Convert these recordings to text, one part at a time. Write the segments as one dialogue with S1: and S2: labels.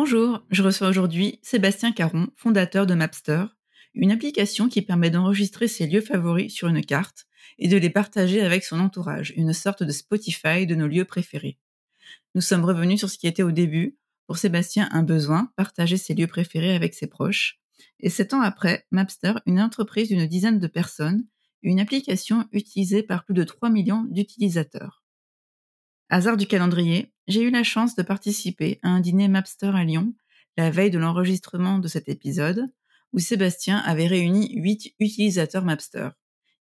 S1: Bonjour, je reçois aujourd'hui Sébastien Caron, fondateur de Mapster, une application qui permet d'enregistrer ses lieux favoris sur une carte et de les partager avec son entourage, une sorte de Spotify de nos lieux préférés. Nous sommes revenus sur ce qui était au début, pour Sébastien, un besoin, partager ses lieux préférés avec ses proches. Et sept ans après, Mapster, une entreprise d'une dizaine de personnes, une application utilisée par plus de 3 millions d'utilisateurs. Hasard du calendrier, j'ai eu la chance de participer à un dîner Mapster à Lyon, la veille de l'enregistrement de cet épisode, où Sébastien avait réuni 8 utilisateurs Mapster.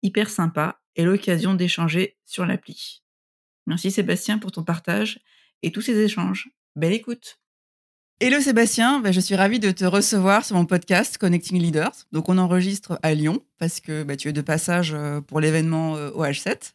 S1: Hyper sympa et l'occasion d'échanger sur l'appli. Merci Sébastien pour ton partage et tous ces échanges. Belle écoute Hello Sébastien, bah, je suis ravie de te recevoir sur mon podcast Connecting Leaders. Donc on enregistre à Lyon parce que bah, tu es de passage euh, pour l'événement euh, OH7.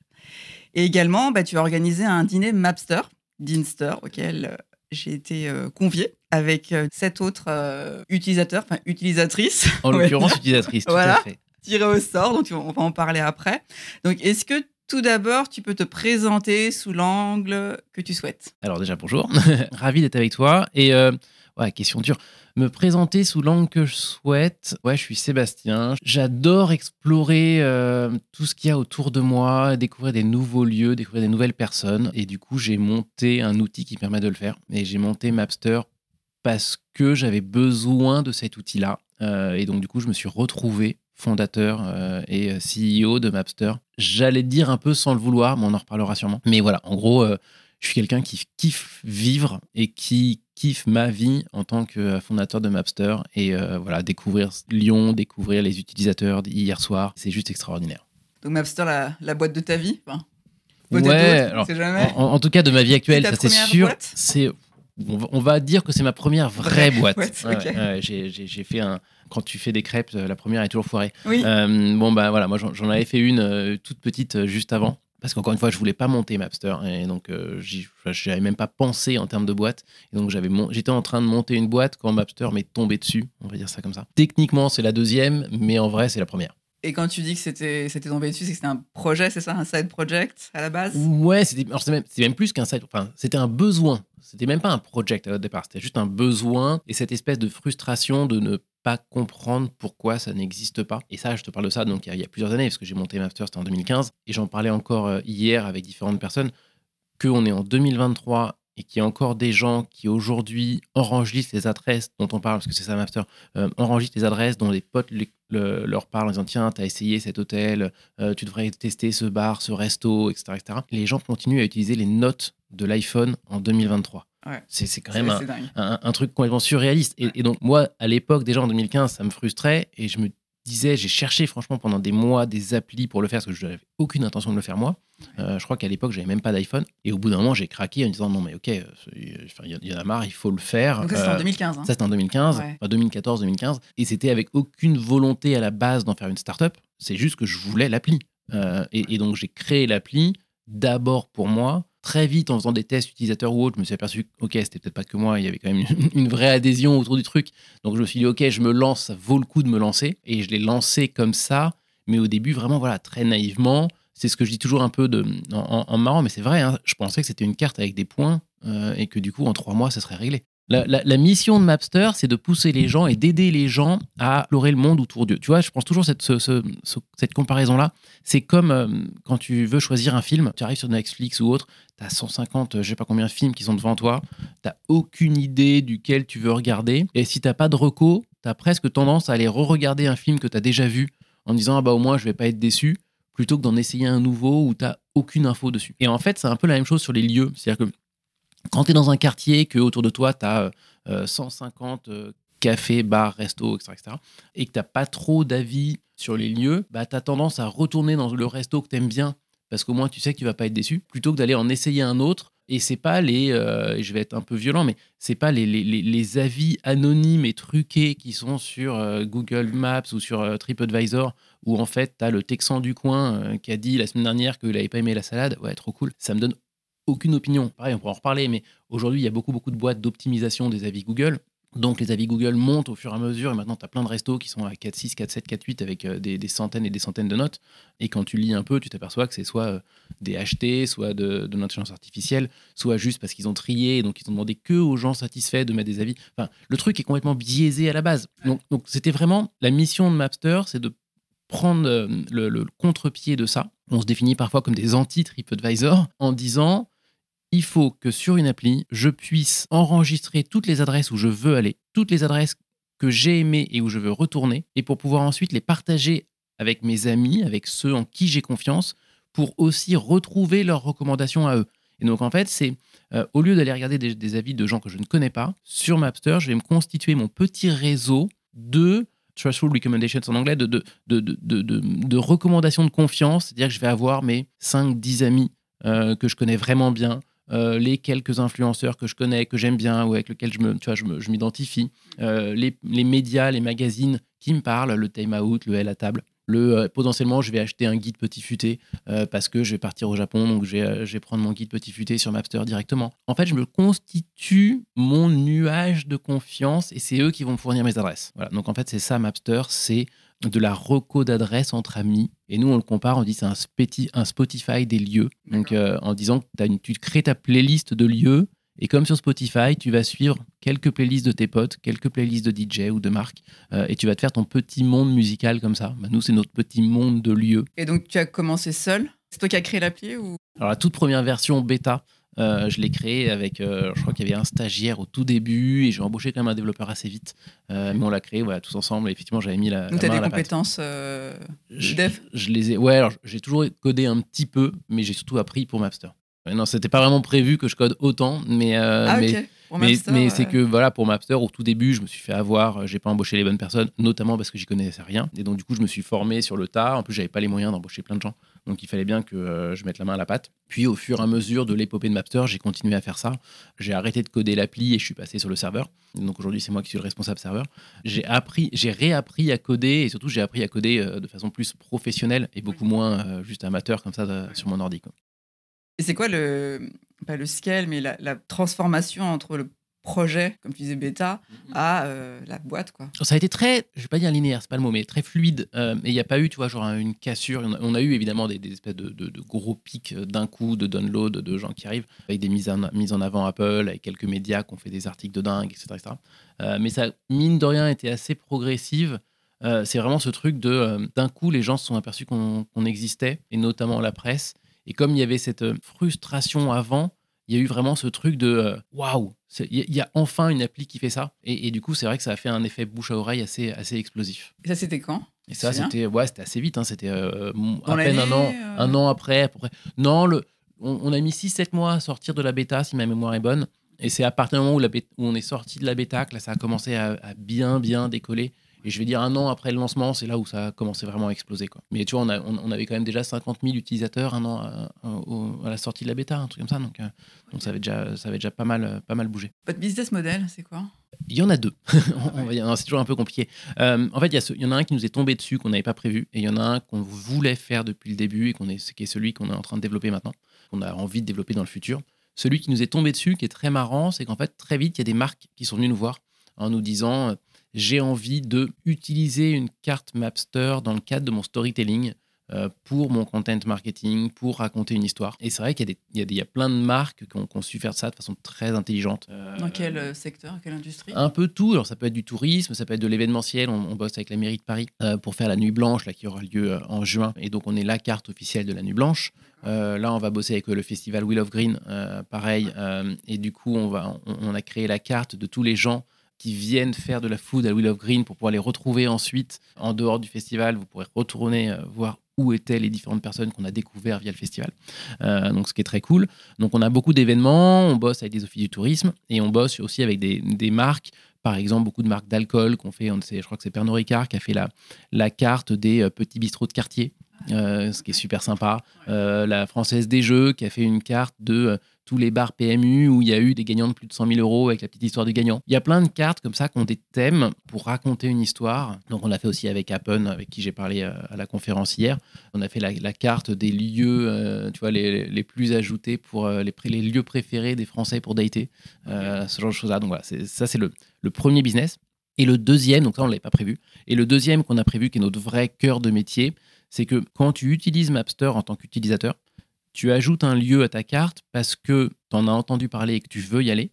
S1: Et également, bah, tu as organisé un dîner Mapster, Dinster, auquel euh, j'ai été conviée avec sept autres utilisateurs, enfin utilisatrices.
S2: En l'occurrence, utilisatrices, tout
S1: voilà,
S2: à fait.
S1: Tiré au sort, donc on va en parler après. Donc est-ce que tout d'abord, tu peux te présenter sous l'angle que tu souhaites?
S2: Alors déjà, bonjour. Ravi d'être avec toi. Et euh, ouais, question dure. Me présenter sous l'angle que je souhaite. Ouais, je suis Sébastien. J'adore explorer euh, tout ce qu'il y a autour de moi, découvrir des nouveaux lieux, découvrir des nouvelles personnes. Et du coup, j'ai monté un outil qui permet de le faire. Et j'ai monté Mapster parce que j'avais besoin de cet outil-là. Euh, et donc, du coup, je me suis retrouvé fondateur euh, et CEO de Mapster. J'allais dire un peu sans le vouloir, mais on en reparlera sûrement. Mais voilà, en gros, je suis quelqu'un qui kiffe vivre et qui kiffe ma vie en tant que fondateur de Mapster. Et voilà, découvrir Lyon, découvrir les utilisateurs hier soir, c'est juste extraordinaire.
S1: Donc Mapster, la, boîte de ta vie
S2: Ouais, en, tout cas de ma vie actuelle, ça c'est sûr. C'est on va dire que c'est ma première vraie boîte. j'ai fait un. Quand tu fais des crêpes, euh, la première est toujours foirée. Euh, bon, bah voilà, moi j'en avais fait une euh, toute petite juste avant. Parce qu'encore une fois, je voulais pas monter Mapster. Et donc, je n'avais même pas pensé en termes de boîte. Et donc, j'étais en train de monter une boîte quand Mapster m'est tombé dessus. On va dire ça comme ça. Techniquement, c'est la deuxième, mais en vrai, c'est la première.
S1: Et quand tu dis que c'était c'était tombé dessus, c'est que c'était un projet, c'est ça, un side project à la base?
S2: Ouais, c'était même, même, plus qu'un side. Enfin, c'était un besoin. C'était même pas un project au départ. C'était juste un besoin et cette espèce de frustration de ne pas comprendre pourquoi ça n'existe pas. Et ça, je te parle de ça donc il y, a, plusieurs années parce que j'ai monté Master, c'était en 2015 et j'en parlais encore euh, hier avec différentes personnes qu'on est en 2023 et qu'il y a encore des gens qui aujourd'hui enregistrent les adresses dont on parle, parce que c'est ça Mapster, euh, enregistrent les adresses dont les potes leur parlent en disant tiens, tu as essayé cet hôtel, euh, tu devrais tester ce bar, ce resto, etc., etc. Les gens continuent à utiliser les notes de l'iPhone en 2023. C'est quand même un, truc complètement surréaliste. Et, et donc, moi, à l'époque, déjà en 2015, ça me frustrait et je me disais, j'ai cherché franchement pendant des mois des applis pour le faire parce que je n'avais aucune intention de le faire moi. Euh, je crois qu'à l'époque, j'avais même pas d'iPhone. Et au bout d'un moment, j'ai craqué en disant non, mais ok, euh, il y, en a marre, il faut le faire.
S1: Donc ça, c'était en 2015. Euh, hein.
S2: Ça, c'était en 2015, 2014, 2015. Et c'était avec aucune volonté à la base d'en faire une startup. C'est juste que je voulais l'appli. et, donc, j'ai créé l'appli d'abord pour moi très vite, en faisant des tests utilisateurs ou autres, je me suis aperçu ok, c'était peut-être pas que moi, il y avait quand même une, vraie adhésion autour du truc. Donc je me suis dit, ok, je me lance, ça vaut le coup de me lancer. Et je l'ai lancé comme ça, mais au début, vraiment, voilà, très naïvement. C'est ce que je dis toujours un peu de, en, marrant, mais c'est vrai, hein, je pensais que c'était une carte avec des points euh, et que du coup, en trois mois, ça serait réglé. La, mission de Mapster, c'est de pousser les gens et d'aider les gens à explorer le monde autour d'eux. Tu vois, je pense toujours cette, cette comparaison-là. C'est comme euh, quand tu veux choisir un film, tu arrives sur Netflix ou autre, tu as 150, je sais pas combien de films qui sont devant toi, tu aucune idée duquel tu veux regarder. Et si tu pas de reco, tu as presque tendance à aller re-regarder un film que tu as déjà vu en disant, ah bah au moins je vais pas être déçu, plutôt que d'en essayer un nouveau où tu aucune info dessus. Et en fait, c'est un peu la même chose sur les lieux. C'est-à-dire que quand tu es dans un quartier, que autour de toi, tu as 150 cafés, bars, restos, etc., et que tu pas trop d'avis sur les lieux, bah, tu as tendance à retourner dans le resto que tu aimes bien, parce qu'au moins tu sais que tu vas pas être déçu, plutôt que d'aller en essayer un autre. Et c'est pas les, euh, je vais être un peu violent, mais c'est pas les, les, les, avis anonymes et truqués qui sont sur euh, Google Maps ou sur euh, TripAdvisor, où en fait tu as le Texan du coin qui a dit la semaine dernière qu'il n'avait pas aimé la salade. Ouais, trop cool. Ça me donne aucune opinion. Pareil, on pourra en reparler, mais aujourd'hui, il y a beaucoup, beaucoup de boîtes d'optimisation des avis Google. Donc les avis Google montent au fur et à mesure et maintenant tu as plein de restos qui sont à 4.6, 4.7, 4.8 avec euh, des, centaines et des centaines de notes. Et quand tu lis un peu, tu t'aperçois que c'est soit euh, des achetés, soit de, de l'intelligence artificielle, soit juste parce qu'ils ont trié, donc ils ont demandé que aux gens satisfaits de mettre des avis. Enfin, le truc est complètement biaisé à la base. Donc, donc c'était vraiment la mission de Mapster, c'est de prendre euh, le, le contre-pied de ça. On se définit parfois comme des anti-TripAdvisor en disant il faut que sur une appli, je puisse enregistrer toutes les adresses où je veux aller, toutes les adresses que j'ai aimées et où je veux retourner, et pour pouvoir ensuite les partager avec mes amis, avec ceux en qui j'ai confiance, pour aussi retrouver leurs recommandations à eux. Et donc en fait, c'est euh, au lieu d'aller regarder des, avis de gens que je ne connais pas, sur Mapster, je vais me constituer mon petit réseau de trustful recommendations en anglais, de, recommandations de confiance. C'est-à-dire que je vais avoir mes 5-10 amis euh, que je connais vraiment bien, euh, les quelques influenceurs que je connais, que j'aime bien, ou avec lesquels je, me, je, m'identifie, euh, les, les, médias, les magazines qui me parlent, le Time Out, le L à table. Le, euh, potentiellement, je vais acheter un guide petit futé parce que je vais partir au Japon, donc je vais, je vais, prendre mon guide petit futé sur Mapster directement. En fait, je me constitue mon nuage de confiance et c'est eux qui vont me fournir mes adresses. Voilà. Donc en fait, c'est ça Mapster, c'est de la reco d'adresse entre amis. Et nous, on le compare, on dit c'est un, un, Spotify des lieux. Donc, euh, en disant que as une, tu crées ta playlist de lieux. Et comme sur Spotify, tu vas suivre quelques playlists de tes potes, quelques playlists de DJ ou de marques, euh, et tu vas te faire ton petit monde musical comme ça. Bah, nous, c'est notre petit monde de lieux.
S1: Et donc, tu as commencé seul? C'est toi qui as créé l'appli ou...
S2: Alors, la toute première version bêta, euh, je l'ai créé avec, euh, je crois qu'il y avait un stagiaire au tout début et j'ai embauché quand même un développeur assez vite. Euh, mais on l'a créé voilà, tous ensemble. Et effectivement, j'avais mis la.
S1: Donc,
S2: tu
S1: as des compétences dev
S2: je, les ai. Ouais, alors j'ai toujours codé un petit peu, mais j'ai surtout appris pour Mapster. Non, c'était pas vraiment prévu que je code autant, mais,
S1: ah,
S2: mais, mais, c'est que voilà, pour Mapster, au tout début, je me suis fait avoir, j'ai pas embauché les bonnes personnes, notamment parce que j'y connaissais rien. Et donc, du coup, je me suis formé sur le tas. En plus, j'avais pas les moyens d'embaucher plein de gens. Donc il fallait bien que euh, je mette la main à la pâte. Puis au fur et à mesure de l'épopée de Mapster, j'ai continué à faire ça. J'ai arrêté de coder l'appli et je suis passé sur le serveur. Donc aujourd'hui, c'est moi qui suis le responsable serveur. J'ai appris, j'ai réappris à coder et surtout j'ai appris à coder euh, de façon plus professionnelle et beaucoup moins euh, juste amateur comme ça sur mon ordi.
S1: Et c'est quoi le, pas le scale, mais la, la transformation entre le projet, comme tu disais, bêta, mhm. à euh, la boîte. Quoi.
S2: Ça a été très, je vais pas dire linéaire, c'est pas le mot, mais très fluide. Euh, et il n'y a pas eu, tu vois, genre une cassure. On a, eu évidemment des, espèces de, gros pics euh, d'un coup de download de gens qui arrivent, avec des mises en, mises en avant Apple, avec quelques médias qui ont fait des articles de dingue, etc. mais ça, mine de rien, était assez progressive. c'est vraiment ce truc de d'un coup, les gens se sont aperçus qu'on existait, et notamment la presse. Et comme il y avait cette frustration avant, il y a eu vraiment ce truc de waouh, il y, a enfin une appli qui fait ça. Et, du coup, c'est vrai que ça a fait un effet bouche à oreille assez, assez explosif.
S1: Et ça, c'était quand?
S2: Et ça, c'était ouais, assez vite. Hein, c'était euh, à peine un an, euh un an après, à peu près. Non, le, on, a mis 6-7 mois à sortir de la bêta, si ma mémoire est bonne. Et c'est à partir du moment où, la où on est sorti de la bêta que là, ça a commencé à, à bien, bien décoller. Et je vais dire un an après le lancement, c'est là où ça a commencé vraiment à exploser. Quoi. Mais tu vois, on, on, avait quand même déjà 50 000 utilisateurs un an à, la sortie de la bêta, un truc comme ça. Donc, euh, donc ça avait déjà, ça avait déjà pas, mal, pas mal bougé.
S1: Votre business model, c'est quoi?
S2: Il y en a deux. c'est toujours un peu compliqué. Euh, en fait, il y, il y, en a un qui nous est tombé dessus, qu'on n'avait pas prévu, et il y en a un qu'on voulait faire depuis le début et qu'on est, qui est celui qu'on est en train de développer maintenant, qu'on a envie de développer dans le futur. Celui qui nous est tombé dessus, qui est très marrant, c'est qu'en fait, très vite, il y a des marques qui sont venues nous voir en nous disant j'ai envie de utiliser une carte Mapster dans le cadre de mon storytelling euh, pour mon content marketing, pour raconter une histoire. Et c'est vrai qu'il y, y, y, a plein de marques qui ont, su faire ça de façon très intelligente.
S1: Euh, Dans quel euh, secteur, quelle industrie?
S2: Un peu tout. Alors, ça peut être du tourisme, ça peut être de l'événementiel. On, on, bosse avec la mairie de Paris euh, pour faire la Nuit Blanche, là, qui aura lieu en juin. Et donc, on est la carte officielle de la Nuit Blanche. Euh, là, on va bosser avec le festival Wheel of Green, pareil. et du coup, on, va, on, on, a créé la carte de tous les gens qui viennent faire de la food à Wheel of Green pour pouvoir les retrouver ensuite en dehors du festival. Vous pourrez retourner euh, voir où étaient les différentes personnes qu'on a découvert via le festival. Euh, donc, ce qui est très cool. Donc, on a beaucoup d'événements, on bosse avec des offices du tourisme et on bosse aussi avec des, marques. Par exemple, beaucoup de marques d'alcool qu'on fait. Je crois que c'est Pernod Ricard qui a fait la, carte des euh, petits bistrots de quartier, ce qui est super sympa. La Française des Jeux qui a fait une carte de tous les bars PMU où il y a eu des gagnants de plus de 100 000 euros avec la petite histoire du gagnant. Il y a plein de cartes comme ça qui ont des thèmes pour raconter une histoire. Donc on a fait aussi avec Appen, avec qui j'ai parlé à la conférence hier. On a fait la, la carte des lieux, euh, tu vois, les, les, plus ajoutés pour euh, les, les, lieux préférés des Français pour dater, euh, ce genre de choses-là. Donc voilà, ça c'est le, le premier business. Et le deuxième, donc ça on ne l'avait pas prévu, et le deuxième qu'on a prévu, qui est notre vrai cœur de métier, c'est que quand tu utilises Mapster en tant qu'utilisateur, tu ajoutes un lieu à ta carte parce que tu en as entendu parler et que tu veux y aller,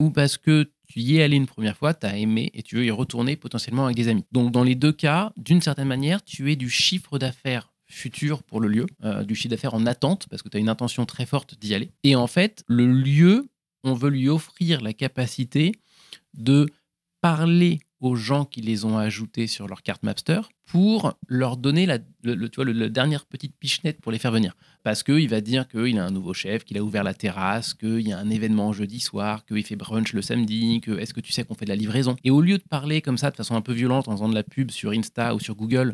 S2: ou parce que tu y es allé une première fois, tu as aimé et tu veux y retourner potentiellement avec des amis. Donc dans les deux cas, d'une certaine manière, tu es du chiffre d'affaires futur pour le lieu, euh, du chiffre d'affaires en attente, parce que tu as une intention très forte d'y aller. Et en fait, le lieu, on veut lui offrir la capacité de parler aux gens qui les ont ajoutés sur leur carte Mapster pour leur donner la, le, tu vois, le dernière petite pichenette pour les faire venir. Parce qu'il va dire qu'il a un nouveau chef, qu'il a ouvert la terrasse, qu'il y a un événement jeudi soir, qu'il fait brunch le samedi, que est-ce que tu sais qu'on fait de la livraison? Et au lieu de parler comme ça de façon un peu violente en faisant de la pub sur Insta ou sur Google,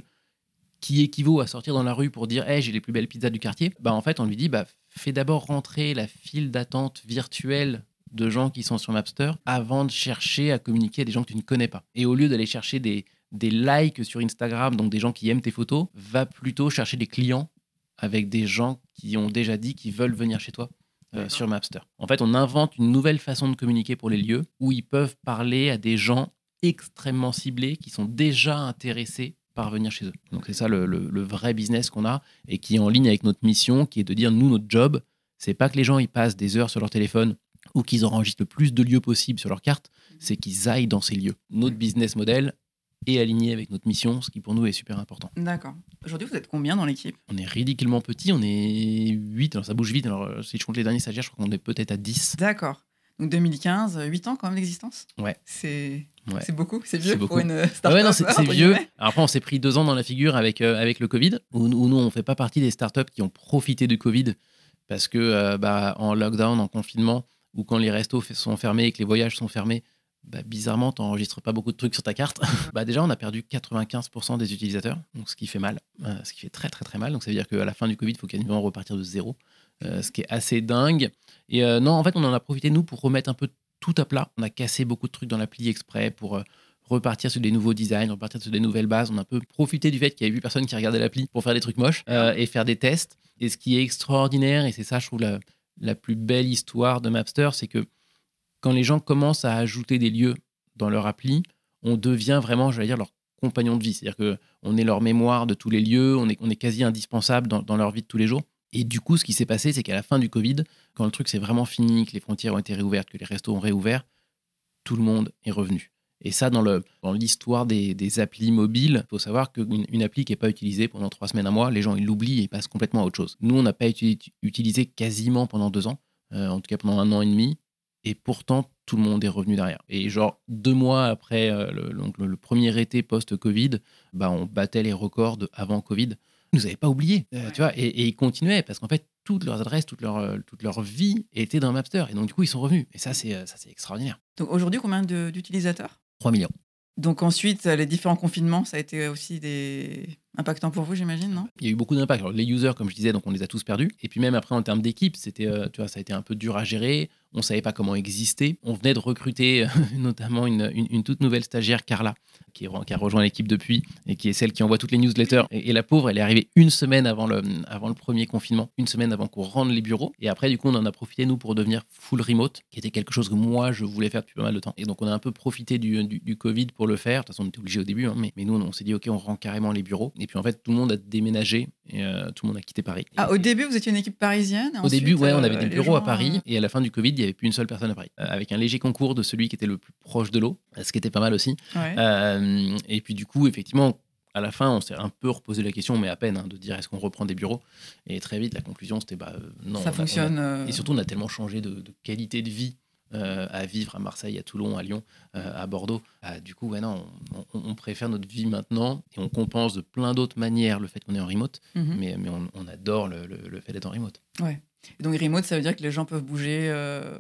S2: qui équivaut à sortir dans la rue pour dire hey, j'ai les plus belles pizzas du quartier, bah en fait on lui dit bah fais d'abord rentrer la file d'attente virtuelle de gens qui sont sur Mapster avant de chercher à communiquer à des gens que tu ne connais pas. Et au lieu d'aller chercher des, des likes sur Instagram, donc des gens qui aiment tes photos, va plutôt chercher des clients avec des gens qui ont déjà dit qu'ils veulent venir chez toi euh, sur Mapster. En fait, on invente une nouvelle façon de communiquer pour les lieux où ils peuvent parler à des gens extrêmement ciblés qui sont déjà intéressés par venir chez eux. Donc c'est ça le, le, le, vrai business qu'on a et qui est en ligne avec notre mission, qui est de dire nous notre job, c'est pas que les gens ils passent des heures sur leur téléphone ou qu'ils enregistrent le plus de lieux possible sur leur carte, c'est qu'ils aillent dans ces lieux. Notre business model est aligné avec notre mission, ce qui pour nous est super important.
S1: D'accord. Aujourd'hui, vous êtes combien dans l'équipe?
S2: On est ridiculement petit, on est 8, alors ça bouge vite, alors si je compte les derniers stagiaires, je crois qu'on est peut-être à 10.
S1: D'accord. Donc 2015, 8 ans quand même d'existence?
S2: Ouais.
S1: C'est ouais. beaucoup, c'est vieux
S2: beaucoup.
S1: pour une startup.
S2: Ouais, non, c'est vieux. Alors après, on s'est pris deux ans dans la figure avec, euh, avec le Covid, où, où nous, on ne fait pas partie des startups qui ont profité du Covid, parce que euh, bah, en lockdown, en confinement, ou quand les restos sont fermés et que les voyages sont fermés, bah, bizarrement, tu n'enregistres pas beaucoup de trucs sur ta carte. bah, déjà, on a perdu 95% des utilisateurs, donc ce qui fait mal, euh, ce qui fait très très très mal. Donc ça veut dire qu'à la fin du Covid, il faut quasiment repartir de zéro, euh, ce qui est assez dingue. Et euh, non, en fait, on en a profité, nous, pour remettre un peu tout à plat. On a cassé beaucoup de trucs dans l'appli exprès pour repartir sur des nouveaux designs, repartir sur des nouvelles bases. On a un peu profité du fait qu'il y avait 8 personnes qui regardaient l'appli pour faire des trucs moches et faire des tests. Et ce qui est extraordinaire, et c'est ça, je trouve, la, la plus belle histoire de Mapster, c'est que quand les gens commencent à ajouter des lieux dans leur appli, on devient vraiment, je vais dire, leur compagnon de vie. C'est-à-dire qu'on est leur mémoire de tous les lieux, on est, on est quasi indispensable dans, dans, leur vie de tous les jours. Et du coup, ce qui s'est passé, c'est qu'à la fin du Covid, quand le truc s'est vraiment fini, que les frontières ont été réouvertes, que les restos ont réouvert, tout le monde est revenu. Et ça, dans l'histoire dans des, des, applis mobiles, il faut savoir qu'une une appli qui n'est pas utilisée pendant trois semaines, un mois, les gens ils l'oublient et passent complètement à autre chose. Nous, on n'a pas utilisé quasiment pendant deux ans, euh, en tout cas pendant un an et demi, et pourtant tout le monde est revenu derrière. Et genre deux mois après euh, le, le, le, premier été post-Covid, bah, on battait les records de avant Covid. Ils nous avaient pas oublié, euh, tu vois, et, ils continuaient parce qu'en fait toutes leurs adresses, toute leur, toute leur vie était dans Mapster. Et donc du coup ils sont revenus. Et ça c'est extraordinaire.
S1: Donc aujourd'hui combien d'utilisateurs?
S2: 3 millions.
S1: Donc ensuite, les différents confinements, ça a été aussi des impactants pour vous, j'imagine, non?
S2: Il y a eu beaucoup d'impact. Les users, comme je disais, donc on les a tous perdus. Et puis même après, en termes d'équipe, c'était, euh, tu vois, ça a été un peu dur à gérer. On savait pas comment exister. On venait de recruter notamment une, une, toute nouvelle stagiaire, Carla, qui, a rejoint l'équipe depuis et qui est celle qui envoie toutes les newsletters. Et, la pauvre, elle est arrivée une semaine avant le, avant le premier confinement, une semaine avant qu'on rende les bureaux. Et après, du coup, on en a profité, nous, pour devenir full remote, qui était quelque chose que moi, je voulais faire depuis pas mal de temps. Et donc, on a un peu profité du, du, Covid pour le faire. De toute façon, on était obligé au début, hein, mais, mais, nous, on s'est dit, OK, on rend carrément les bureaux. Puis en fait, tout le monde a déménagé et euh, tout le monde a quitté Paris.
S1: Ah, au début, vous étiez une équipe parisienne
S2: Au début, ouais, on avait des bureaux à Paris et à la fin du Covid, il n'y avait plus une seule personne à Paris. avec un léger concours de celui qui était le plus proche de l'eau, ce qui était pas mal aussi. et puis du coup, effectivement, à la fin, on s'est un peu reposé la question, mais à peine, hein, de dire est-ce qu'on reprend des bureaux? Et très vite, la conclusion, c'était bah, non.
S1: Ça fonctionne.
S2: Et surtout, on a tellement changé de qualité de vie euh, à vivre à Marseille, à Toulon, à Lyon, euh, à Bordeaux. Bah, du coup, non, on, préfère notre vie maintenant et on compense de plein d'autres manières le fait qu'on est en remote, mhm. mais, mais on, adore le, le fait d'être en remote.
S1: Ouais donc remote, ça veut dire que les gens peuvent bouger, euh,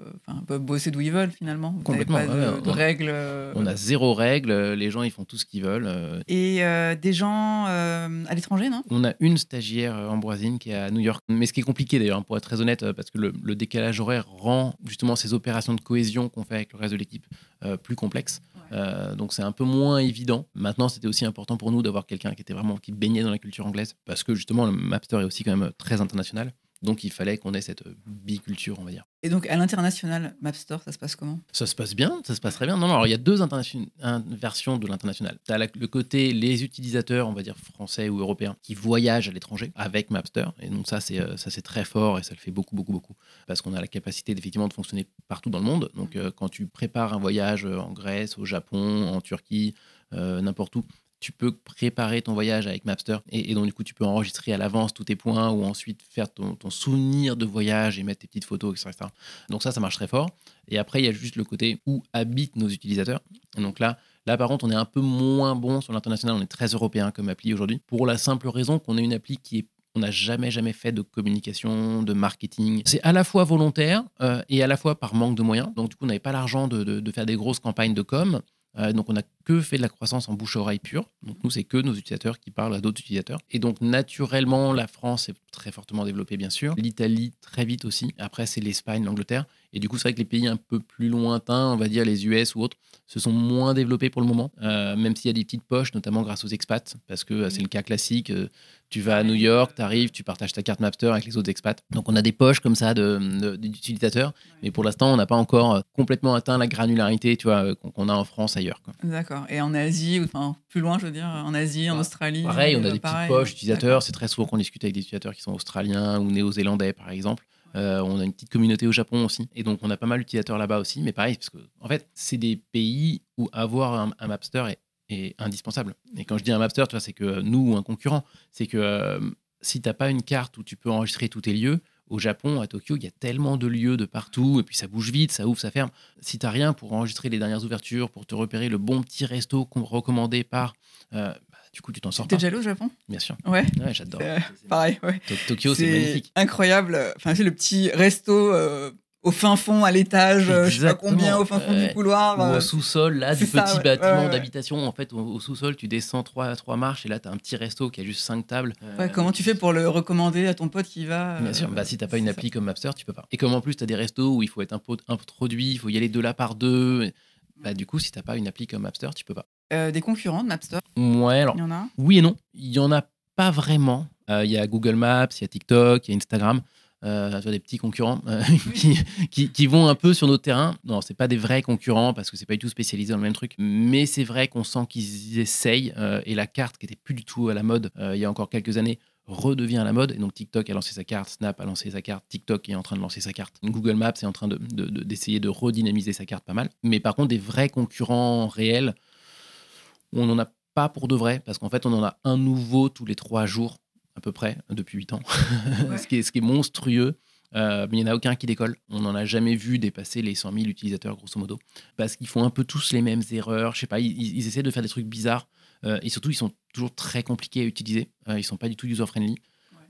S1: peuvent bosser d'où ils veulent finalement.
S2: Complètement.
S1: Pas de, règles. Euh.
S2: On a zéro règle. Les gens ils font tout ce qu'ils veulent. Euh.
S1: Et des gens à l'étranger, non?
S2: On a une stagiaire ambroisine qui est à New York. Mais ce qui est compliqué d'ailleurs, pour être très honnête, parce que le, décalage horaire rend justement ces opérations de cohésion qu'on fait avec le reste de l'équipe plus complexes. donc c'est un peu moins évident. Maintenant, c'était aussi important pour nous d'avoir quelqu'un qui était vraiment qui baignait dans la culture anglaise, parce que justement le Mapster est aussi quand même très international. Donc il fallait qu'on ait cette biculture, on va dire.
S1: Et donc à l'international, Mapstore, ça se passe comment?
S2: Ça se passe bien, ça se passe très bien. Non, non, alors il y a deux versions de l'international. Tu as le côté les utilisateurs, on va dire français ou européens, qui voyagent à l'étranger avec Mapster. Et donc ça, c'est euh, ça c'est très fort et ça le fait beaucoup, beaucoup, beaucoup. Parce qu'on a la capacité effectivement de fonctionner partout dans le monde. Donc euh, quand tu prépares un voyage en Grèce, au Japon, en Turquie, euh, n'importe où, tu peux préparer ton voyage avec Mapster et, donc du coup tu peux enregistrer à l'avance tous tes points ou ensuite faire ton, souvenir de voyage et mettre tes petites photos, etc., Donc ça, ça marche très fort. Et après, il y a juste le côté où habitent nos utilisateurs. Et donc là, là par contre, on est un peu moins bon sur l'international. On est très européen comme appli aujourd'hui pour la simple raison qu'on a une appli qui est on n'a jamais jamais fait de communication, de marketing. C'est à la fois volontaire euh, et à la fois par manque de moyens. Donc du coup, on n'avait pas l'argent de, de, faire des grosses campagnes de com. Euh, donc, on n'a que fait de la croissance en bouche-oreille pure. Donc, nous, c'est que nos utilisateurs qui parlent à d'autres utilisateurs. Et donc, naturellement, la France est très fortement développée, bien sûr. L'Italie, très vite aussi. Après, c'est l'Espagne, l'Angleterre. Et du coup, c'est vrai que les pays un peu plus lointains, on va dire les US ou autres, se sont moins développés pour le moment, euh, même s'il y a des petites poches, notamment grâce aux expats, parce que euh, c'est le cas classique. tu vas à New York, tu arrives, tu partages ta carte Mapster avec les autres expats. Donc, on a des poches comme ça d'utilisateurs, mais pour l'instant, on n'a pas encore complètement atteint la granularité tu vois, qu'on a en France ailleurs.
S1: D'accord. Et en Asie, enfin plus loin, je veux dire, en Asie, en bah, Australie.
S2: Pareil, on a des petites poches d'utilisateurs. C'est très souvent qu'on discute avec des utilisateurs qui sont australiens ou néo-zélandais, par exemple. Euh, on a une petite communauté au Japon aussi. Et donc, on a pas mal d'utilisateurs là-bas aussi. Mais pareil, parce que, en fait, c'est des pays où avoir un, Mapster est, indispensable. Et quand je dis un Mapster, tu vois, c'est que nous ou un concurrent, c'est que euh, si tu n'as pas une carte où tu peux enregistrer tous tes lieux, au Japon, à Tokyo, il y a tellement de lieux de partout, et puis ça bouge vite, ça ouvre, ça ferme. Si tu n'as rien pour enregistrer les dernières ouvertures, pour te repérer le bon petit resto recommandé par. Euh, du coup, tu t'en sors
S1: pas. T'es déjà allé au Japon?
S2: Bien sûr.
S1: Ouais.
S2: ouais j'adore.
S1: pareil, ouais.
S2: Tokyo, c'est magnifique.
S1: Incroyable. Enfin, c'est le petit resto. Euh, au fin fond, à l'étage, je sais pas combien, au fin fond du couloir.
S2: Ou au euh, sous-sol, là, du petit bâtiment d'habitation. En fait, au, sous-sol, tu descends trois, trois marches et là, tu as un petit resto qui a juste cinq tables.
S1: comment tu fais pour le recommander à ton pote qui va
S2: Bien sûr, bah, si tu n'as pas une appli comme Mapster, tu peux pas. Et comme en plus, tu as des restos où il faut être introduit, il faut y aller de là par deux. Bah, du coup, si tu n'as pas une appli comme Mapster, tu peux pas.
S1: Euh, des concurrents de Mapster
S2: Ouais, alors.
S1: Il y en a
S2: Oui et non. Il y en a pas vraiment. Euh, il y a Google Maps, il y a TikTok, il y a Instagram euh, des petits concurrents euh, qui, qui, vont un peu sur notre terrain. Non, c'est pas des vrais concurrents parce que c'est pas du tout spécialisé dans le même truc, mais c'est vrai qu'on sent qu'ils essayent et la carte qui était plus du tout à la mode il y a encore quelques années redevient à la mode et donc TikTok a lancé sa carte, Snap a lancé sa carte, TikTok est en train de lancer sa carte, Google Maps est en train d'essayer de, de, de redynamiser sa carte pas mal, mais par contre des vrais concurrents réels, on n'en a pas pour de vrai parce qu'en fait on en a un nouveau tous les trois jours à peu près depuis 8 ans, ce, qui est, ce qui est monstrueux. Euh, mais il n'y en a aucun qui décolle. On n'en a jamais vu dépasser les 100 000 utilisateurs, grosso modo. Parce qu'ils font un peu tous les mêmes erreurs. Je sais pas, ils, essaient de faire des trucs bizarres. Euh, et surtout, ils sont toujours très compliqués à utiliser. Euh, ils sont pas du tout user-friendly.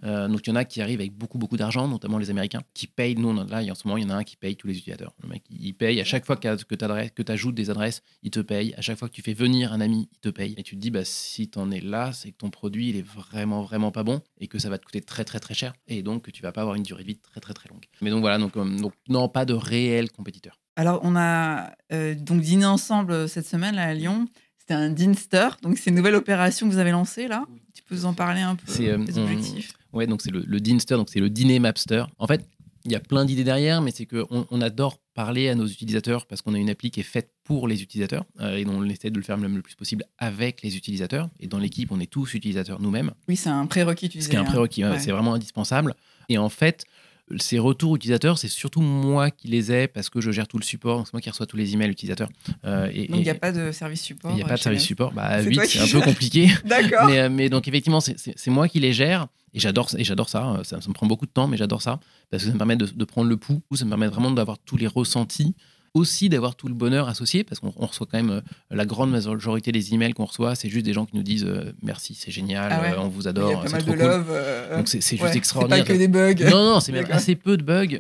S2: Euh, donc il y en a qui arrivent avec beaucoup beaucoup d'argent, notamment les Américains, qui payent. Nous, là, en ce moment, il y en a un qui paye tous les utilisateurs. Le mec, il paye à chaque fois que tu ajoutes des adresses, il te paye. À chaque fois que tu fais venir un ami, il te paye. Et tu te dis, bah, si tu en es là, c'est que ton produit, il est vraiment vraiment pas bon et que ça va te coûter très très très cher. Et donc que tu vas pas avoir une durée de vie très très très longue. Mais donc voilà, donc, euh, donc non, pas de réel compétiteur.
S1: Alors on a euh, donc dîné ensemble cette semaine là, à Lyon. C'était un Dinster, donc c'est une nouvelle opération que vous avez lancée là. Tu peux nous en parler un peu
S2: C'est objectifs? Ouais, donc c'est le, le Dinster, donc c'est le dîner Mapster. En fait, il y a plein d'idées derrière, mais c'est qu'on on adore parler à nos utilisateurs parce qu'on a une appli qui est faite pour les utilisateurs euh, et on essaie de le faire le plus possible avec les utilisateurs. Et dans l'équipe, on est tous utilisateurs nous-mêmes.
S1: Oui, c'est un prérequis, tu
S2: C'est un
S1: hein.
S2: prérequis, c'est vraiment indispensable. Et en fait, ces retours utilisateurs, c'est surtout moi qui les ai parce que je gère tout le support. C'est moi qui reçois tous les emails utilisateurs.
S1: Euh, et, donc il n'y a pas de service support.
S2: Il n'y a pas de service support. Bah,
S1: oui,
S2: c'est un peu compliqué.
S1: D'accord.
S2: mais, euh, mais, donc effectivement, c'est moi qui les gère. Et j'adore et j'adore ça. ça. me prend beaucoup de temps, mais j'adore ça parce que ça me permet de, de, prendre le pouls. Ça me permet vraiment d'avoir tous les ressentis aussi d'avoir tout le bonheur associé, parce qu'on reçoit quand même euh, la grande majorité des emails qu'on reçoit, c'est juste des gens qui nous disent euh, merci, c'est génial,
S1: ah
S2: euh, on vous adore,
S1: c'est
S2: trop
S1: cool.
S2: Donc c'est juste extraordinaire.
S1: C'est pas que des bugs.
S2: Non, non, c'est même assez peu de bugs.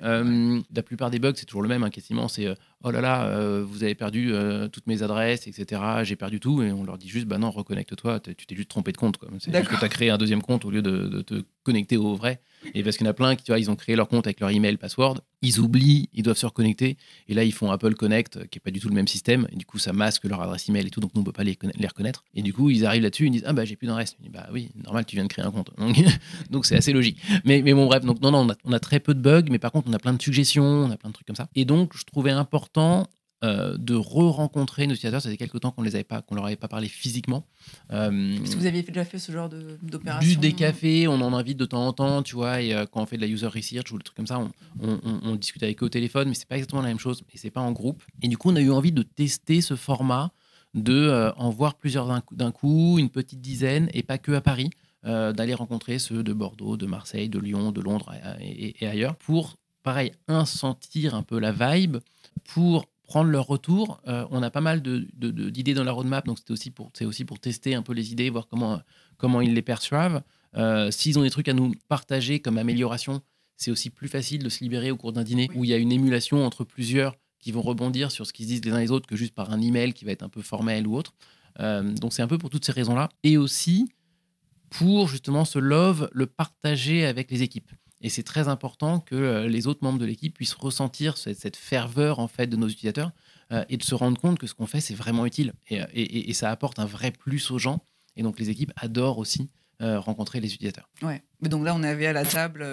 S2: la plupart des bugs, c'est toujours le même, hein, quasiment. C'est oh là là, vous avez perdu toutes mes adresses, etc. J'ai perdu tout. Et on leur dit juste, bah non, reconnecte-toi, tu t'es juste trompé de compte. C'est juste que tu as créé un deuxième compte au lieu de, de te connecter au vrai. Et parce qu'il y en a plein qui, tu vois, ils ont créé leur compte avec leur email, password, ils oublient, ils doivent se reconnecter. Et là, ils font Apple Connect, qui n'est pas du tout le même système. Et du coup, ça masque leur adresse email et tout, donc nous, on ne peut pas les, reconnaître. Et du coup, ils arrivent là-dessus, ils disent Ah, bah, j'ai plus d'adresse. Bah oui, normal, tu viens de créer un compte. Donc, c'est assez logique. Mais, mais bon, bref, donc non, non, on a, on a, très peu de bugs, mais par contre, on a plein de suggestions, on a plein de trucs comme ça. Et donc, je trouvais important euh, de re-rencontrer nos utilisateurs. Ça faisait quelques temps qu'on les avait pas, qu'on leur avait pas parlé physiquement.
S1: Euh, Est-ce que vous aviez déjà fait ce genre d'opération
S2: Juste des cafés, on en invite de temps en temps, tu vois, et euh, quand on fait de la user research ou des trucs comme ça, on, discute avec eux au téléphone, mais c'est pas exactement la même chose, et c'est pas en groupe. Et du coup, on a eu envie de tester ce format, de en voir plusieurs d'un coup, une petite dizaine, et pas que à Paris, d'aller rencontrer ceux de Bordeaux, de Marseille, de Lyon, de Londres et, et ailleurs, pour, pareil, un, sentir un peu la vibe, pour prendre leur retour. Euh, on a pas mal d'idées dans la roadmap, donc c'est aussi, pour, aussi pour tester un peu les idées, voir comment, comment ils les perçoivent. Euh, s'ils ont des trucs à nous partager comme amélioration, c'est aussi plus facile de se libérer au cours d'un dîner où il y a une émulation entre plusieurs qui vont rebondir sur ce qu'ils disent les uns les autres que juste par un email qui va être un peu formel ou autre. Euh, donc c'est un peu pour toutes ces raisons-là. Et aussi pour justement ce love, le partager avec les équipes. Et c'est très important que euh, les autres membres de l'équipe puissent ressentir cette, ferveur en fait de nos utilisateurs euh, et de se rendre compte que ce qu'on fait c'est vraiment utile et, et, ça apporte un vrai plus aux gens. Et donc les équipes adorent aussi euh, rencontrer les utilisateurs.
S1: Ouais. Mais donc là, on avait à la table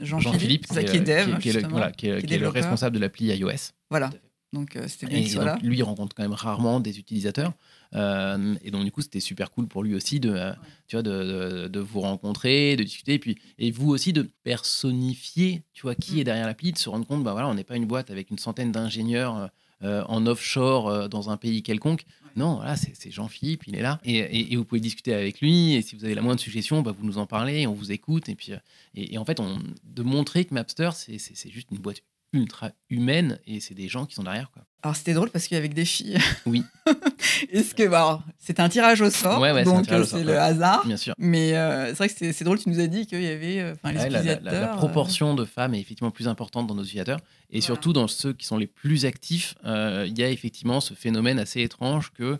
S1: Jean-Philippe, qui, est dev,
S2: qui, est, le, responsable de l'appli iOS.
S1: Voilà. Donc c'était bien
S2: et, Lui, il rencontre quand même rarement des utilisateurs. Euh, et donc, du coup, c'était super cool pour lui aussi de, euh, tu vois, de, de, vous rencontrer, de discuter, et, puis, et vous aussi de personnifier, tu vois, qui mm. est derrière l'appli, de se rendre compte, bah voilà, on n'est pas une boîte avec une centaine d'ingénieurs euh, en offshore dans un pays quelconque. Non, voilà, c'est Jean-Philippe, il est là. Et, et, vous pouvez discuter avec lui. Et si vous avez la moindre suggestion, bah, vous nous en parlez, on vous écoute. Et puis, et, en fait, on, de montrer que Mapster, c'est juste une boîte ultra humaine et c'est des gens qui sont derrière. Quoi.
S1: Alors c'était drôle parce qu'il y avait des filles.
S2: Oui.
S1: Est-ce que bah, c'est un tirage au sort, donc c'est le hasard.
S2: Bien sûr.
S1: Mais euh, c'est vrai que c'est drôle, tu nous as dit qu'il y avait euh, les.
S2: La,
S1: euh,
S2: proportion de femmes est effectivement plus importante dans nos utilisateurs et surtout dans ceux qui sont les plus actifs, il y a effectivement ce phénomène assez étrange que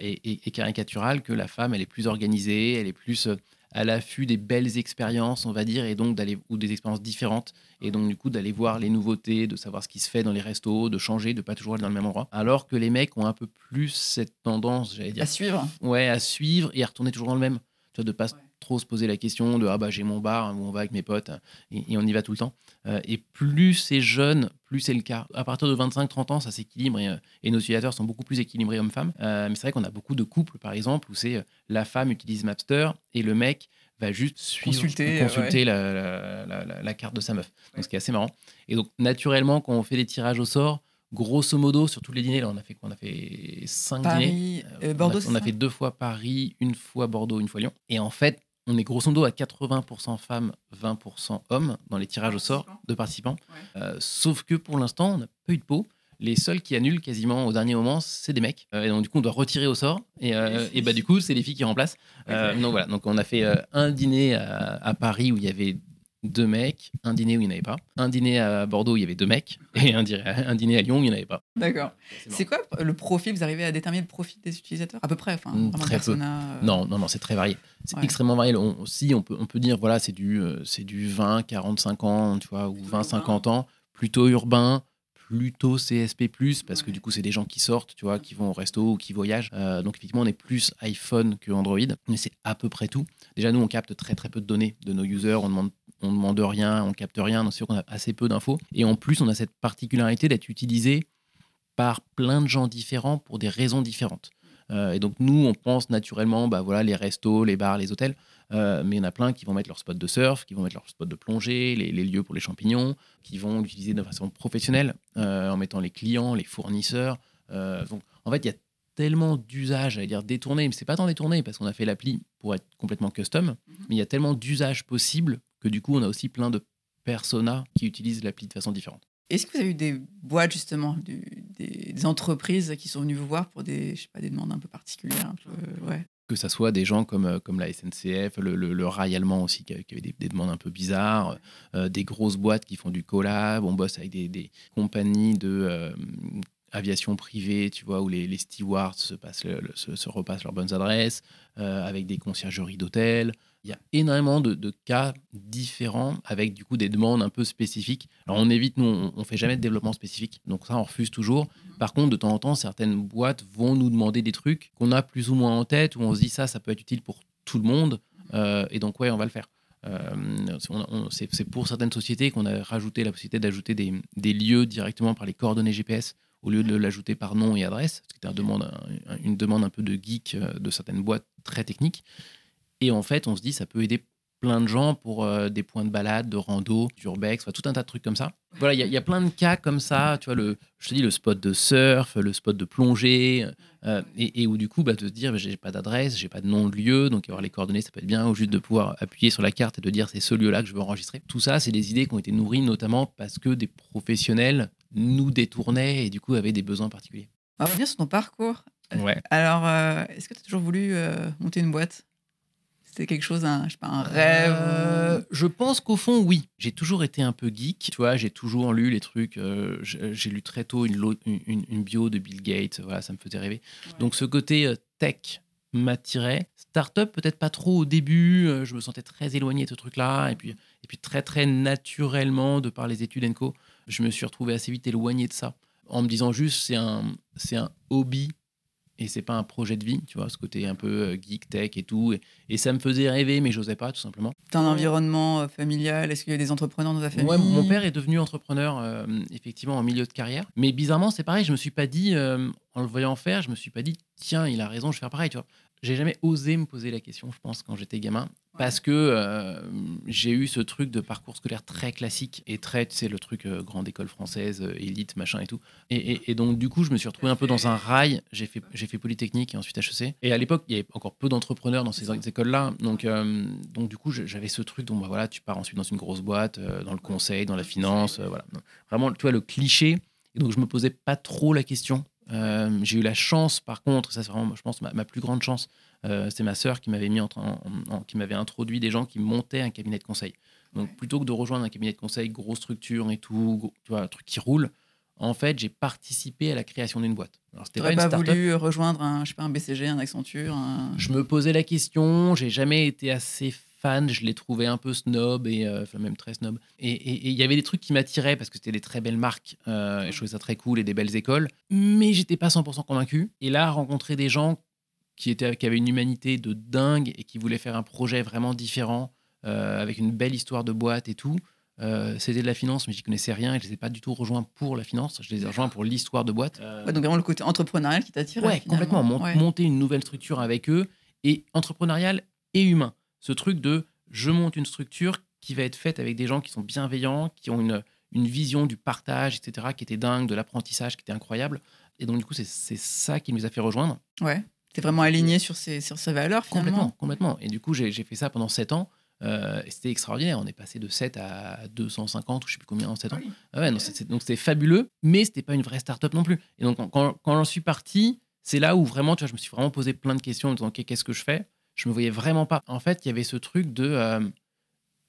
S2: et, et, caricatural que la femme elle est plus organisée, elle est plus à l'affût des belles expériences, on va dire, et donc d'aller ou des expériences différentes, et donc du coup d'aller voir les nouveautés, de savoir ce qui se fait dans les restos, de changer, de pas toujours aller dans le même endroit. Alors que les mecs ont un peu plus cette tendance, j'allais dire,
S1: à suivre.
S2: Ouais, à suivre et à retourner toujours dans le même. Tu vois, de pas trop se poser la question de ah bah j'ai mon bar où on va avec mes potes et, on y va tout le temps. Euh, et plus c'est jeune, plus c'est le cas. À partir de 25-30 ans, ça s'équilibre et, euh, et, nos utilisateurs sont beaucoup plus équilibrés hommes-femmes. Euh, mais c'est vrai qu'on a beaucoup de couples, par exemple, où c'est la femme utilise Mapster et le mec va juste suivre,
S1: consulter,
S2: consulter la, la, carte de sa meuf. Donc, ce qui est assez marrant. Et donc, naturellement, quand on fait des tirages au sort, grosso modo, sur tous les dîners, là, on a fait quoi? On a fait 5 dîners.
S1: Bordeaux,
S2: on a, on a fait deux fois Paris, une fois Bordeaux, une fois Lyon. Et en fait, on est grosso modo à 80% femmes, 20% hommes dans les tirages au sort de participants. Euh, sauf que pour l'instant, on n'a pas eu de peau. Les seuls qui annulent quasiment au dernier moment, c'est des mecs. Euh, et donc, du coup, on doit retirer au sort. Et, euh, bah, du coup, c'est les filles qui remplacent. donc, voilà. Donc, on a fait un dîner à, Paris où il y avait deux mecs, un dîner où il n'y en avait pas, un dîner à Bordeaux où il y avait deux mecs, et un, dîner à Lyon où il n'y en avait pas.
S1: D'accord. C'est quoi le profil Vous arrivez à déterminer le profil des utilisateurs? À peu près enfin,
S2: mm, Très peu. Euh, non, non, non, c'est très varié. C'est extrêmement varié. On, si, on peut, on peut dire, voilà, c'est du, euh, c'est du 20, 45 ans, tu vois, ou 20, 50 ans, plutôt urbain, plutôt CSP+, parce que du coup, c'est des gens qui sortent, tu vois, qui vont au resto ou qui voyagent. Euh, donc, effectivement, on est plus iPhone que Android, mais c'est à peu près tout. Déjà, nous, on capte très, très peu de données de nos users. On demande on ne demande rien, on capte rien, donc c'est sûr qu'on a assez peu d'infos. Et en plus, on a cette particularité d'être utilisé par plein de gens différents pour des raisons différentes. Euh, et donc nous, on pense naturellement, bah voilà, les restos, les bars, les hôtels, euh, mais il y en a plein qui vont mettre leur spot de surf, qui vont mettre leur spot de plongée, les, lieux pour les champignons, qui vont l'utiliser de façon professionnelle euh, en mettant les clients, les fournisseurs. donc en fait, il y a tellement d'usages, à dire détournés, mais c'est pas tant détourné parce qu'on a fait l'appli pour être complètement custom, mhm. mais il y a tellement d'usages possibles que du coup, on a aussi plein de personas qui utilisent l'appli de façon différente.
S1: Est-ce que vous avez eu des boîtes, justement, des, entreprises qui sont venues vous voir pour des, je sais pas, des demandes un peu particulières ouais.
S2: Que ça soit des gens comme, euh, comme la SNCF, le, le, rail allemand aussi, qui avait des, demandes un peu bizarres, euh, des grosses boîtes qui font du collab, on bosse avec des, compagnies de euh, aviation privée, tu vois, où les, les stewards se, passent se, repassent leurs bonnes adresses, avec des conciergeries d'hôtels il y a énormément de, cas différents avec du coup des demandes un peu spécifiques. Alors on évite, nous, on, ne fait jamais de développement spécifique, donc ça on refuse toujours. Par contre, de temps en temps, certaines boîtes vont nous demander des trucs qu'on a plus ou moins en tête, où on se dit ça, ça peut être utile pour tout le monde, euh, et donc ouais, on va le faire. Euh, c'est pour certaines sociétés qu'on a rajouté la possibilité d'ajouter des, lieux directement par les coordonnées GPS au lieu de l'ajouter par nom et adresse, ce qui était une demande, une demande un peu de geek euh, de certaines boîtes très techniques. Et en fait, on se dit, ça peut aider plein de gens pour euh, des points de balade, de rando, d'urbex, tout un tas de trucs comme ça. Voilà, il y, a plein de cas comme ça. Tu vois, le, je te dis, le spot de surf, le spot de plongée, euh, et, où du coup, bah, de se dire, bah, j'ai pas d'adresse, j'ai pas de nom de lieu, donc avoir les coordonnées, ça peut être bien, ou juste de pouvoir appuyer sur la carte et de dire, c'est ce lieu-là que je veux enregistrer. Tout ça, c'est des idées qui ont été nourries notamment parce que des professionnels nous détournaient et du coup avaient des besoins particuliers.
S1: On va revenir sur ton parcours.
S2: Ouais.
S1: Alors, euh, est-ce que tu as toujours voulu monter une boîte? C'était quelque chose, un, je sais pas, un rêve
S2: euh, Je pense qu'au fond, oui. J'ai toujours été un peu geek. Tu vois, j'ai toujours lu les trucs. Euh, j'ai lu très tôt une, une, bio de Bill Gates. Voilà, ça me faisait rêver. Donc, ce côté euh, tech m'attirait. Startup, peut-être pas trop au début. je me sentais très éloigné de ce truc-là. Et puis, et puis, très, très naturellement, de par les études Enco, je me suis retrouvé assez vite éloigné de ça. En me disant juste, c'est un, c'est un hobby et c'est pas un projet de vie, tu vois, ce côté un peu euh, geek tech et tout. Et, ça me faisait rêver, mais j'osais pas, tout simplement.
S1: T'as un environnement euh, familial? Est-ce qu'il y a des entrepreneurs dans ta famille?
S2: Ouais, mon père est devenu entrepreneur, euh, effectivement, en milieu de carrière. Mais bizarrement, c'est pareil, je me suis pas dit, en le voyant faire, je me suis pas dit, tiens, il a raison, je vais faire pareil, tu vois. J'ai jamais osé me poser la question, je pense, quand j'étais gamin, parce que euh, j'ai eu ce truc de parcours scolaire très classique et très, tu sais, le truc euh, grande école française, euh, élite, machin et tout. Et, donc, du coup, je me suis retrouvé un peu dans un rail. J'ai fait, j'ai fait Polytechnique et ensuite HEC. Et à l'époque, il y avait encore peu d'entrepreneurs dans ces écoles-là. Donc, donc, du coup, j'avais ce truc dont, bah, voilà, tu pars ensuite dans une grosse boîte, dans le conseil, dans la finance, voilà. Vraiment, tu vois, le cliché. Et donc, je me posais pas trop la question j'ai eu la chance, par contre, ça c'est vraiment, je pense, ma, plus grande chance, euh, c'est ma sœur qui m'avait mis en, qui m'avait introduit des gens qui montaient un cabinet de conseil. Donc plutôt que de rejoindre un cabinet de conseil, grosse structure et tout, tu vois, un truc qui roule, en fait, j'ai participé à la création d'une boîte.
S1: Alors, c'était pas, pas voulu rejoindre un, je sais pas, un BCG, un Accenture
S2: Je me posais la question, j'ai jamais été assez je les trouvais un peu snob et euh, même très snob. Et il y avait des trucs qui m'attiraient parce que c'était des très belles marques. Euh, et je trouvais ça très cool et des belles écoles. Mais j'étais pas 100% convaincu. Et là, rencontrer des gens qui, étaient, qui avaient une humanité de dingue et qui voulaient faire un projet vraiment différent euh, avec une belle histoire de boîte et tout. c'était de la finance, mais j'y connaissais rien et je les ai pas du tout rejoints pour la finance. Je les ai rejoints pour l'histoire de boîte.
S1: donc vraiment le côté entrepreneurial qui t'attire.
S2: Ouais, complètement. Monter une nouvelle structure avec eux et entrepreneurial et humain ce truc de je monte une structure qui va être faite avec des gens qui sont bienveillants, qui ont une, une vision du partage, etc., qui était dingue, de l'apprentissage, qui était incroyable. Et donc, du coup, c'est ça qui nous a fait rejoindre.
S1: Ouais. Tu es vraiment aligné sur ces, sur ces valeurs, finalement.
S2: Complètement, complètement. Et du coup, j'ai fait ça pendant 7 ans. Euh, c'était extraordinaire. On est passé de 7 à 250 ou je sais plus combien en 7 ans. Ah ouais, donc c'était fabuleux, mais c'était pas une vraie start-up non plus. Et donc, quand, quand j'en suis parti, c'est là où vraiment, tu vois, je me suis vraiment posé plein de questions en disant, OK, qu'est-ce que je fais? Je me voyais vraiment pas. En fait, il y avait ce truc de euh,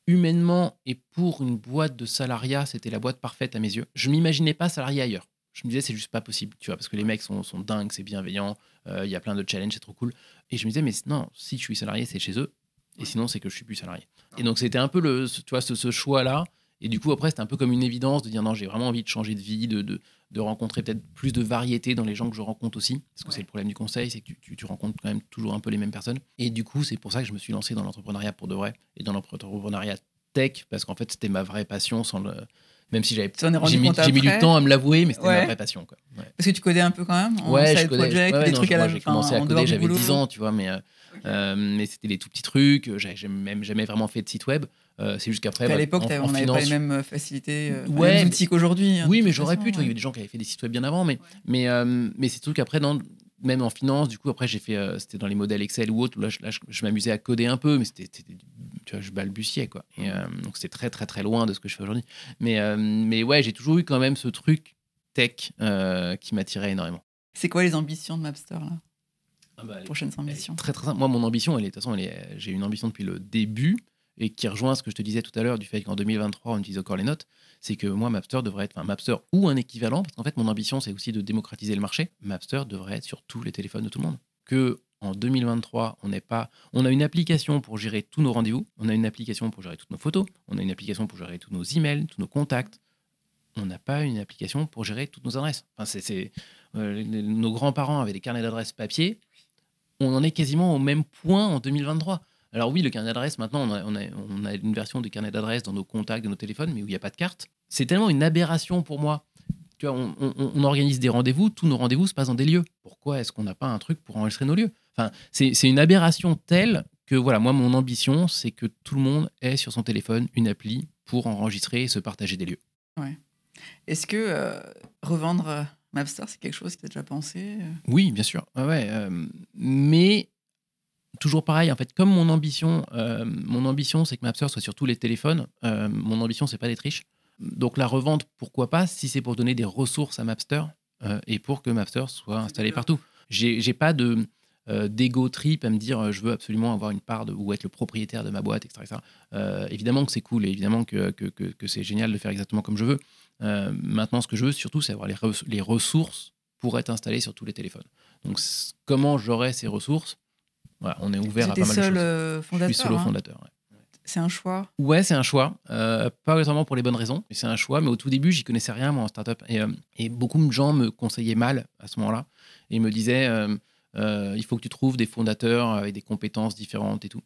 S2: humainement et pour une boîte de salariat, c'était la boîte parfaite à mes yeux. Je m'imaginais pas salarié ailleurs. Je me disais, c'est juste pas possible, tu vois, parce que les mecs sont, sont dingues, c'est bienveillant, euh, il y a plein de challenges, c'est trop cool. Et je me disais, mais non, si je suis salarié, c'est chez eux. Et sinon, c'est que je suis plus salarié. Et donc, c'était un peu le, tu vois, ce, ce choix-là. Et du coup, après, c'était un peu comme une évidence de dire non, j'ai vraiment envie de changer de vie, de, de, de rencontrer peut-être plus de variété dans les gens que je rencontre aussi. Parce que c'est le problème du conseil, c'est que tu, tu, rencontres quand même toujours un peu les mêmes personnes. Et du coup, c'est pour ça que je me suis lancé dans l'entrepreneuriat pour de vrai et dans l'entrepreneuriat tech parce qu'en fait, c'était ma vraie passion sans le. Même si j'avais, j'ai mis, du temps à me l'avouer, mais c'était
S1: Ouais.
S2: ma vraie passion. Quoi. Ouais.
S1: Parce que tu codais un peu quand même en
S2: Ouais, je
S1: project,
S2: ouais,
S1: des
S2: non,
S1: trucs
S2: je-
S1: à la
S2: j'ai commencé à coder, j'avais
S1: boulot.
S2: 10 ans, tu vois, mais, euh, euh, mais c'était des tout petits trucs. J'avais j'ai même jamais vraiment fait de site web. Euh, c'est juste qu'après,
S1: à
S2: bah,
S1: l'époque, on n'avait pas les mêmes euh, facilités, euh,
S2: Ouais,
S1: les mêmes outils qu'aujourd'hui. hein,
S2: Oui, mais j'aurais pu. il y avait des gens qui avaient fait des sites web bien avant, mais, mais, euh, mais c'est tout qu'après, dans- même en finance, du coup, après, j'ai fait, euh, c'était dans les modèles Excel ou autres. Là, je, là, je- je m'amusais à coder un peu, mais c'était, tu vois, je balbutiais, quoi. Et, euh, donc, c'était très, très, très loin de ce que je fais aujourd'hui. Mais, euh, mais ouais, j'ai toujours eu quand même ce truc tech qui m'attirait énormément.
S1: C'est quoi les ambitions de Mapster, là?
S2: Bah,
S1: Prochaines ambitions
S2: Très, très simple. Moi, mon ambition, elle est, de toute façon, j'ai une ambition depuis le début et qui rejoint ce que je te disais tout à l'heure du fait qu'en 2023, on utilise encore les notes. C'est que moi, Mapster devrait être, enfin, Mapster ou un équivalent, parce qu'en fait, mon ambition, c'est aussi de démocratiser le marché. Mapster devrait être sur tous les téléphones de tout le monde. Que en 2023, on n'est pas, on a une application pour gérer tous nos rendez-vous, on a une application pour gérer toutes nos photos, on a une application pour gérer tous nos emails, tous nos contacts. On n'a pas une application pour gérer toutes nos adresses. Enfin, c'est, euh, nos grands-parents avaient des carnets d'adresses papier on en est quasiment au même point en 2023. Alors oui, le carnet d'adresse, maintenant, on a, on, a, on a une version de carnet d'adresse dans nos contacts, de nos téléphones, mais où il n'y a pas de carte. C'est tellement une aberration pour moi. Tu vois, on, on- on organise des rendez-vous, tous nos rendez-vous se passent dans des lieux. Pourquoi est-ce qu'on n'a pas un truc pour enregistrer nos lieux? Enfin, c'est une aberration telle que, voilà, moi, mon ambition, c'est que tout le monde ait sur son téléphone une appli pour enregistrer et se partager des lieux.
S1: Est-ce que euh, revendre euh, Mapster, c'est quelque chose que tu as déjà pensé euh?
S2: Oui, bien sûr. Ouais, ouais, euh, mais toujours pareil, en fait, comme mon ambition, mon ambition, c'est que Mapster soit sur tous les téléphones. mon ambition, c'est pas d'être riche. Donc la revente, pourquoi pas, si c'est pour donner des ressources à Mapster euh, et pour que Mapster soit installé partout. J'ai pas de euh, d'ego trip à me dire euh, je veux absolument avoir une part de, ou être le propriétaire de ma boîte, etc. etc. Euh, évidemment que c'est cool et évidemment que, que, que- que c'est génial de faire exactement comme je veux. Maintenant, ce que je veux surtout, c'est avoir les, res- les ressources pour être installé sur tous les téléphones. Donc, comment j'aurai ces ressources? Voilà, On est ouvert à pas mal de choses. je suis solo
S1: hein.
S2: fondateur. ouais.
S1: C'est un choix.
S2: Ouais, c'est un choix. Euh, pas vraiment pour les bonnes raisons, mais c'est un choix. Mais au tout début, j'y connaissais rien, moi, en startup. Et, euh, et beaucoup de gens me conseillaient mal à ce moment-là. Et me disaient euh, il faut que tu trouves des fondateurs avec des compétences différentes et tout.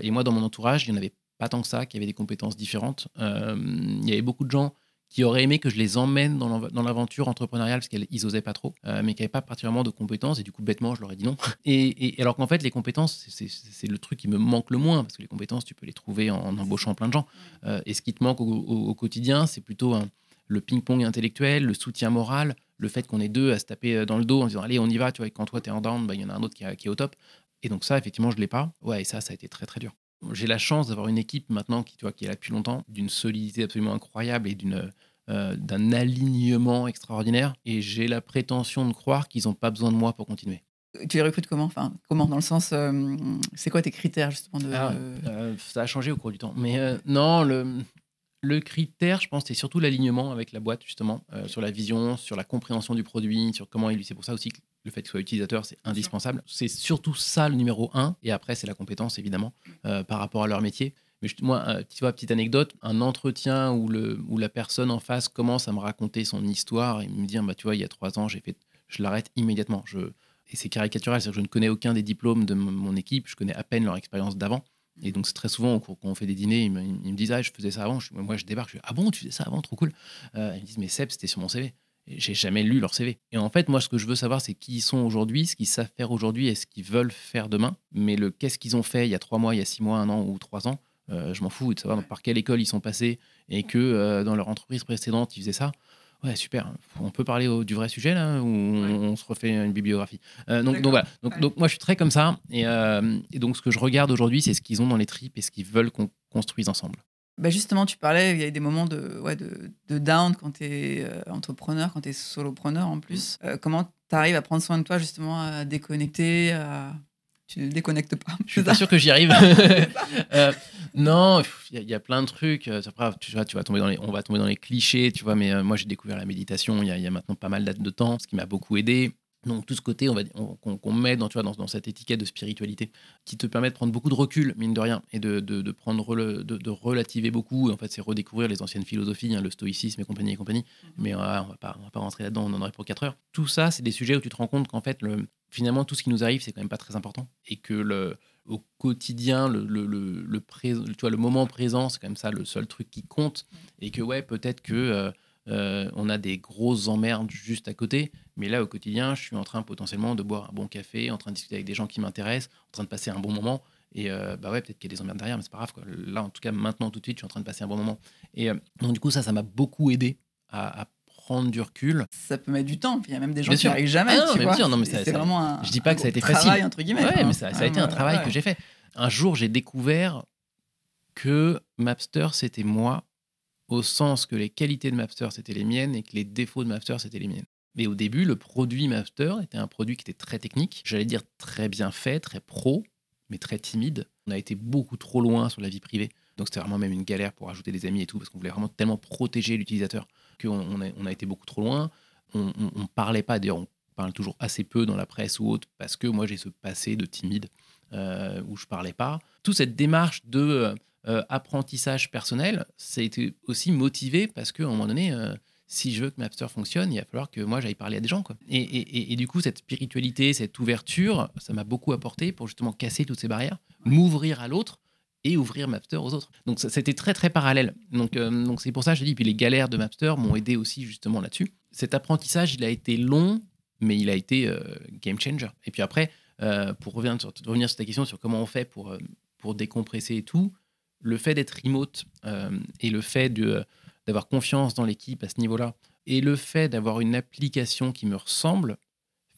S2: Et moi, dans mon entourage, il n'y en avait pas tant que ça qui avaient des compétences différentes. Il y avait beaucoup de gens qui auraient aimé que je les emmène dans l'aventure entrepreneuriale parce qu'ils osaient pas trop, euh, mais qui n'avaient pas particulièrement de compétences. Et du coup, bêtement, je leur ai dit non. Et, et- alors qu'en fait, les compétences, c'est- le truc qui me manque le moins parce que les compétences, tu peux les trouver en, en embauchant plein de gens. Euh, et ce qui te manque au, au- au quotidien, c'est plutôt un- le ping-pong intellectuel, le soutien moral, le fait qu'on est deux à se taper euh, dans le dos en disant allez, on y va. Tu vois, et quand toi, tu es en down, bah, il y en a un autre qui, qui est au top. Et donc, ça, effectivement, je ne l'ai pas. Ouais, et ça, ça a été très, très dur. J'ai la chance d'avoir une équipe maintenant qui, tu vois, qui est là depuis longtemps, d'une solidité absolument incroyable et d'une. euh, d'un alignement extraordinaire et j'ai la prétention de croire qu'ils n'ont pas besoin de moi pour continuer.
S1: Tu les recrutes comment? Enfin, comment Dans le sens, euh, c'est quoi tes critères justement de
S2: Ah, Euh, ça a changé au cours du temps. Mais non, le, le critère, je pense, c'est surtout l'alignement avec la boîte, justement, euh, sur la vision, sur la compréhension du produit, sur comment il C'est pour ça aussi que le fait qu'il soit utilisateur, c'est indispensable. C'est surtout ça le numéro un. Et après, c'est la compétence, évidemment, euh, par rapport à leur métier. Mais je- moi, euh, tu vois, petite anecdote, un entretien où, le, où la personne en face commence à me raconter son histoire et me dire, bah, tu vois, il y a trois ans, j'ai fait, je l'arrête immédiatement. Je, et c'est caricatural, c'est-à-dire que je ne connais aucun des diplômes de mon équipe, je connais à peine leur expérience d'avant. Et donc, c'est très souvent, quand on fait des dîners, ils me, disent Ah, je faisais ça avant. Moi, je débarque, je dis Ah bon, tu faisais ça avant, trop cool. Euh, ils me disent Mais Seb, c'était sur mon CV. J'ai jamais lu leur CV. Et en fait, moi, ce que je veux savoir, c'est qui ils sont aujourd'hui, ce qu'ils savent faire aujourd'hui et ce qu'ils veulent faire demain. Mais le qu'est-ce qu'ils ont fait il y a trois mois, il y a six mois, un an ou trois ans, euh, je m'en fous de savoir par quelle école ils sont passés et que euh, dans leur entreprise précédente, ils faisaient ça. Ouais, super. On peut parler au- du vrai sujet là ou on, on se refait une bibliographie. Euh, donc, donc voilà. Donc,
S1: Ouais.
S2: donc moi, je suis très comme ça. Et, euh, et donc, ce que je regarde aujourd'hui, c'est ce qu'ils ont dans les tripes et ce qu'ils veulent qu'on construise ensemble.
S1: Bah justement, tu parlais, il y a des moments de, ouais, de, de down quand tu es entrepreneur, quand tu es solopreneur en plus. Euh, comment tu arrives à prendre soin de toi, justement, à déconnecter à... Tu ne déconnectes pas.
S2: Je suis pas sûr que j'y arrive. Euh, non, il y, a- il y a plein de trucs. Euh, Après, tu vois, tu vas tomber dans les, on va tomber dans les clichés, tu vois. Mais euh, moi, j'ai découvert la méditation il y, y a maintenant pas mal de temps, ce qui m'a beaucoup aidé. Donc tout ce côté, qu'on met dans, tu vois, dans, dans cette étiquette de spiritualité, qui te permet de prendre beaucoup de recul, mine de rien, et de, de, de prendre de, de relativer beaucoup. En fait, c'est redécouvrir les anciennes philosophies, hein, le stoïcisme et compagnie et compagnie. Mais euh, on va pas, on va pas rentrer là-dedans, on en aurait pour 4 heures. Tout ça, c'est des sujets où tu te rends compte qu'en fait, le, finalement, tout ce qui nous arrive, c'est quand même pas très important, et que le, au quotidien, le, le, le, le pré- tu vois, le moment présent, c'est quand même ça le seul truc qui compte. Et que, ouais, peut-être que euh, euh, on a des grosses emmerdes juste à côté. Mais là, au quotidien, je suis en train potentiellement de boire un bon café, en train de discuter avec des gens qui m'intéressent, en train de passer un bon moment. Et euh, bah ouais, peut-être qu'il y a des emmerdes derrière, mais c'est pas grave. Quoi. Là, en tout cas, maintenant, tout de suite, je suis en train de passer un bon moment. Et euh, donc, du coup, ça, ça m'a beaucoup aidé à, à prendre du recul.
S1: Ça peut mettre du temps. Il y a même des gens
S2: Bien
S1: qui
S2: sûr.
S1: n'y arrivent jamais.
S2: Ah non,
S1: tu
S2: mais
S1: vois.
S2: bien sûr, non, mais ça-
S1: vraiment un.
S2: je dis pas
S1: un
S2: que ça a été
S1: travail,
S2: facile.
S1: entre guillemets.
S2: Ouais, mais ça, ça a été un travail
S1: ouais.
S2: que j'ai fait. Un jour, j'ai découvert que Mapster, c'était moi, au sens que les qualités de Mapster, c'était les miennes et que les défauts de Mapster, c'était les miennes. Mais au début, le produit Mapster était un produit qui était très technique, j'allais dire très bien fait, très pro, mais très timide. On a été beaucoup trop loin sur la vie privée. Donc c'était vraiment même une galère pour ajouter des amis et tout, parce qu'on voulait vraiment tellement protéger l'utilisateur qu'on on a, on a été beaucoup trop loin. On ne parlait pas, d'ailleurs, on parle toujours assez peu dans la presse ou autre, parce que moi j'ai ce passé de timide euh, où je parlais pas. Toute cette démarche de euh, euh, apprentissage personnel, ça a été aussi motivé parce qu'à un moment donné, euh, si je veux que Mapster fonctionne, il va falloir que moi j'aille parler à des gens. Quoi. Et, et- et- du coup, cette spiritualité, cette ouverture, ça m'a beaucoup apporté pour justement casser toutes ces barrières, m'ouvrir à l'autre et ouvrir Mapster aux autres. Donc c'était très très parallèle. Donc euh, donc c'est pour ça que je dis, puis les galères de Mapster m'ont aidé aussi justement là-dessus. Cet apprentissage, il a été long, mais il a été game changer. Et puis après, pour revenir sur, revenir sur ta question sur comment on fait pour, pour décompresser et tout, le fait d'être remote euh, et le fait d'avoir confiance dans l'équipe à ce niveau-là, et le fait d'avoir une application qui me ressemble,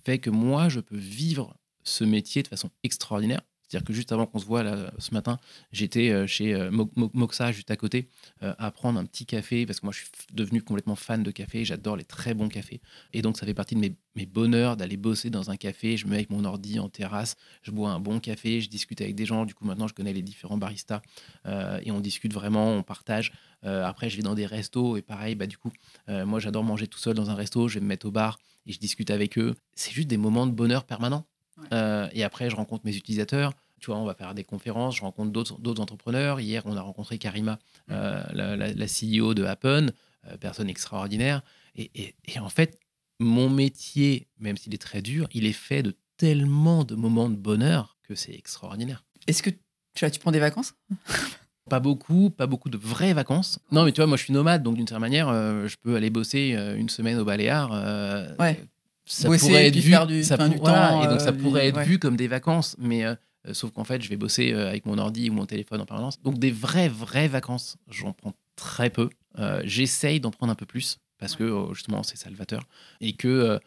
S2: fait que moi, je peux vivre ce métier de façon extraordinaire. C'est-à-dire que juste avant qu'on se voit ce matin, j'étais euh, chez euh, Mo- Mo- Moxa juste à côté euh, à prendre un petit café parce que moi je suis devenu complètement fan de café, j'adore les très bons cafés et donc ça fait partie de mes, bonheurs d'aller bosser dans un café, je me mets avec mon ordi en terrasse, je bois un bon café, je discute avec des gens, du coup maintenant je connais les différents baristas et on discute vraiment, on partage. Après je vais dans des restos et pareil, bah, du coup moi j'adore manger tout seul dans un resto, je vais me mettre au bar et je discute avec eux. C'est juste des moments de bonheur permanent.
S1: Ouais.
S2: Euh, et après, je rencontre mes utilisateurs. Tu vois, on va faire des conférences, je rencontre d'autres entrepreneurs. Hier, on a rencontré Karima, euh, la, la- la CEO de Happen, euh, personne extraordinaire. Et, et- et en fait, mon métier, même s'il est très dur, il est fait de tellement de moments de bonheur que c'est extraordinaire.
S1: Est-ce que tu, vois, tu prends des vacances?
S2: Pas beaucoup, pas beaucoup de vraies vacances. Non, mais tu vois, moi, je suis nomade, donc d'une certaine manière, euh, je peux aller bosser une semaine au Baléares.
S1: Ouais.
S2: Ça
S1: Bosser
S2: pourrait être vu,
S1: faire du-
S2: ça
S1: enfin, du
S2: pour- voilà,
S1: temps,
S2: et donc ça
S1: euh,
S2: pourrait être
S1: ouais.
S2: vu comme des vacances, mais euh, sauf qu'en fait, je vais bosser euh, avec mon ordi ou mon téléphone en permanence. Donc des vraies, vraies vacances, j'en prends très peu. Euh, J'essaye d'en prendre un peu plus parce que justement, c'est salvateur et que euh,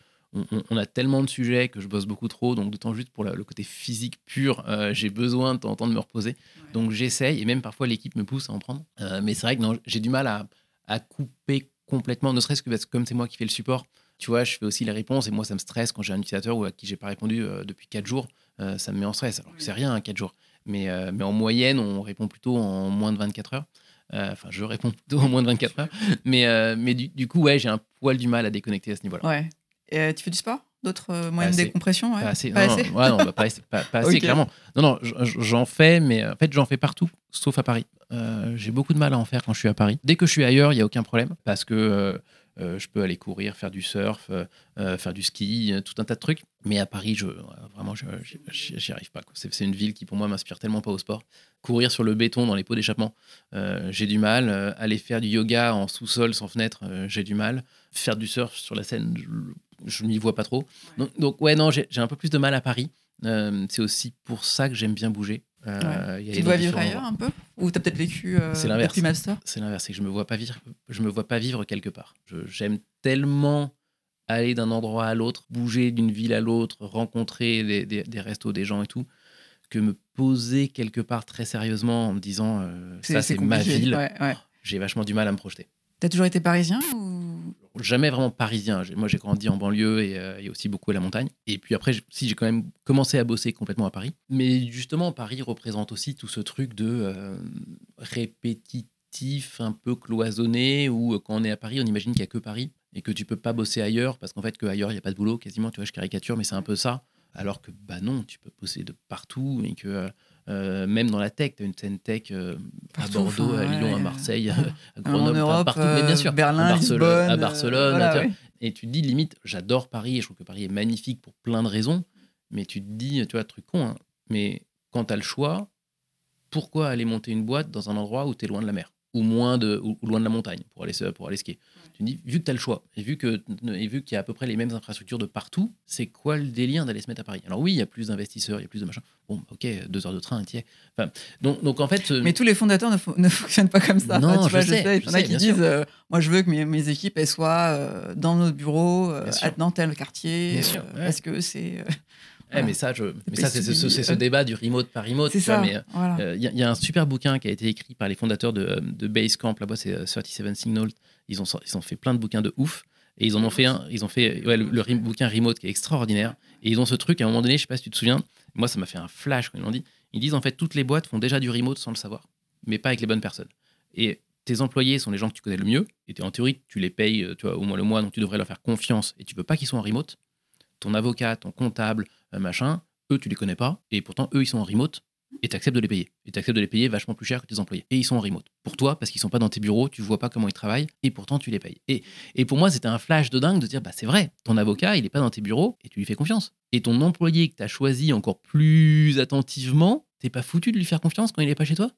S2: on, a tellement de sujets que je bosse beaucoup trop, donc d'autant juste pour la- le côté physique pur, euh, j'ai besoin de temps en temps de me reposer. Donc j'essaye, et même parfois l'équipe me pousse à en prendre. Mais c'est vrai que j'ai du mal à, à couper complètement, ne serait-ce que parce que comme c'est moi qui fais le support, tu vois, je fais aussi les réponses, et moi ça me stresse quand j'ai un utilisateur ou à qui j'ai pas répondu euh, depuis 4 jours, euh, ça me met en stress. Alors que c'est rien, 4 jours. Mais, euh, mais en moyenne, on répond plutôt en moins de 24 heures. Enfin, je réponds plutôt en moins de 24 heures. Mais, mais du, du coup, ouais, j'ai un poil du mal à déconnecter à ce niveau-là.
S1: Ouais. Et, tu fais du sport? D'autres moyens de décompression? Ouais
S2: Pas assez.
S1: Pas
S2: non,
S1: assez?
S2: non, ouais, non, bah, pas assez, pas- pas assez, clairement. Non, non, j'en fais, mais en fait, j'en fais partout, sauf à Paris. J'ai beaucoup de mal à en faire quand je suis à Paris. Dès que je suis ailleurs, il n'y a aucun problème, parce que je peux aller courir, faire du surf, euh, euh, faire du ski, euh, tout un tas de trucs. Mais à Paris, je, euh, vraiment, je- j'y- arrive pas. C'est une ville qui, pour moi, m'inspire tellement pas au sport. Courir sur le béton dans les pots d'échappement, euh, j'ai du mal. Euh, aller faire du yoga en sous-sol sans fenêtre, euh, j'ai du mal. Faire du surf sur la scène, je, n'y vois pas trop. Donc, donc, ouais, non, j'ai un peu plus de mal à Paris. Euh, c'est aussi pour ça que j'aime bien bouger. Euh,
S1: Tu dois vivre ailleurs
S2: endroits.
S1: un peu Ou t'as peut-être vécu euh,
S2: C'est l'inverse. C'est l'inverse, c'est que je me vois pas vivre, je me vois pas vivre quelque part. J'aime tellement aller d'un endroit à l'autre, bouger d'une ville à l'autre, rencontrer des, des, des restos, des gens et tout, que me poser quelque part très sérieusement en me disant euh, ça c'est ma ville.
S1: Ouais, ouais.
S2: J'ai vachement du mal à me projeter.
S1: T'as toujours été parisien ou...
S2: jamais vraiment parisien. Moi, j'ai grandi en banlieue et, euh, et aussi beaucoup à la montagne. Et puis après, si j'ai quand même commencé à bosser complètement à Paris. Mais justement, Paris représente aussi tout ce truc de euh, répétitif, un peu cloisonné, où euh, quand on est à Paris, on imagine qu'il n'y a que Paris et que tu peux pas bosser ailleurs parce qu'en fait, qu'ailleurs, il n'y a pas de boulot quasiment. Tu vois, je caricature, mais c'est un peu ça. Alors que, bah non, tu peux bosser de partout et que euh, euh, même dans la tech, tu as une scène tech euh, à Bordeaux,
S1: enfin,
S2: à Lyon, à. Marseille, à
S1: en
S2: Grenoble, enfin,
S1: Europe,
S2: partout. mais bien sûr,
S1: euh, Berlin,
S2: à Barcelone, à
S1: euh,
S2: Barcelone
S1: voilà,
S2: tu vois.
S1: ouais.
S2: Et tu te dis, limite, j'adore Paris et je trouve que Paris est magnifique pour plein de raisons. Mais tu te dis, tu vois, truc con, hein, mais quand tu as le choix, pourquoi aller monter une boîte dans un endroit où tu es loin de la mer? Ou moins de ou, loin de la montagne pour aller pour aller skier. Tu dis vu que tu as le choix et vu qu'il y a à peu près les mêmes infrastructures de partout, c'est quoi le délire d'aller se mettre à Paris? Alors oui, il y a plus d'investisseurs, il y a plus de machin. Bon, OK, deux heures de train, tiens. Enfin, donc donc en fait
S1: Mais tous les fondateurs ne, ne fonctionnent pas comme ça.
S2: Non, je, sais,
S1: il y en a qui disent euh, moi je veux que mes, mes équipes elles soient euh, dans notre bureau euh, dans tel quartier parce que c'est
S2: eh, mais ça, je... mais ça c'est ce, ce, débat du remote par remote.
S1: C'est ça.
S2: Il euh, y, a un super bouquin qui a été écrit par les fondateurs de, de Basecamp. Là-bas, c'est 37 euh, Signals. Ils ont, ils ont fait plein de bouquins de ouf. Et ils en ont fait un. Ils ont fait ouais, le, bouquin remote qui est extraordinaire. Et ils ont ce truc, à un moment donné, je sais pas si tu te souviens, moi, ça m'a fait un flash quand ils l'ont dit. Ils disent en fait, toutes les boîtes font déjà du remote sans le savoir, mais pas avec les bonnes personnes. Et tes employés sont les gens que tu connais le mieux. Et en théorie, tu les payes euh, tu vois, au moins le mois, donc tu devrais leur faire confiance. Et tu veux pas qu'ils soient en remote. Ton avocat, ton comptable, machin, eux, tu les connais pas, et pourtant, eux, ils sont en remote, et tu de les payer. Et tu acceptes de les payer vachement plus cher que tes employés. Et ils sont en remote. Pour toi, parce qu'ils sont pas dans tes bureaux, tu vois pas comment ils travaillent, et pourtant, tu les payes. Et, et pour moi, c'était un flash de dingue de dire, bah, c'est vrai, ton avocat, il est pas dans tes bureaux, et tu lui fais confiance. Et ton employé que tu as choisi encore plus attentivement, t'es pas foutu de lui faire confiance quand il est pas chez toi?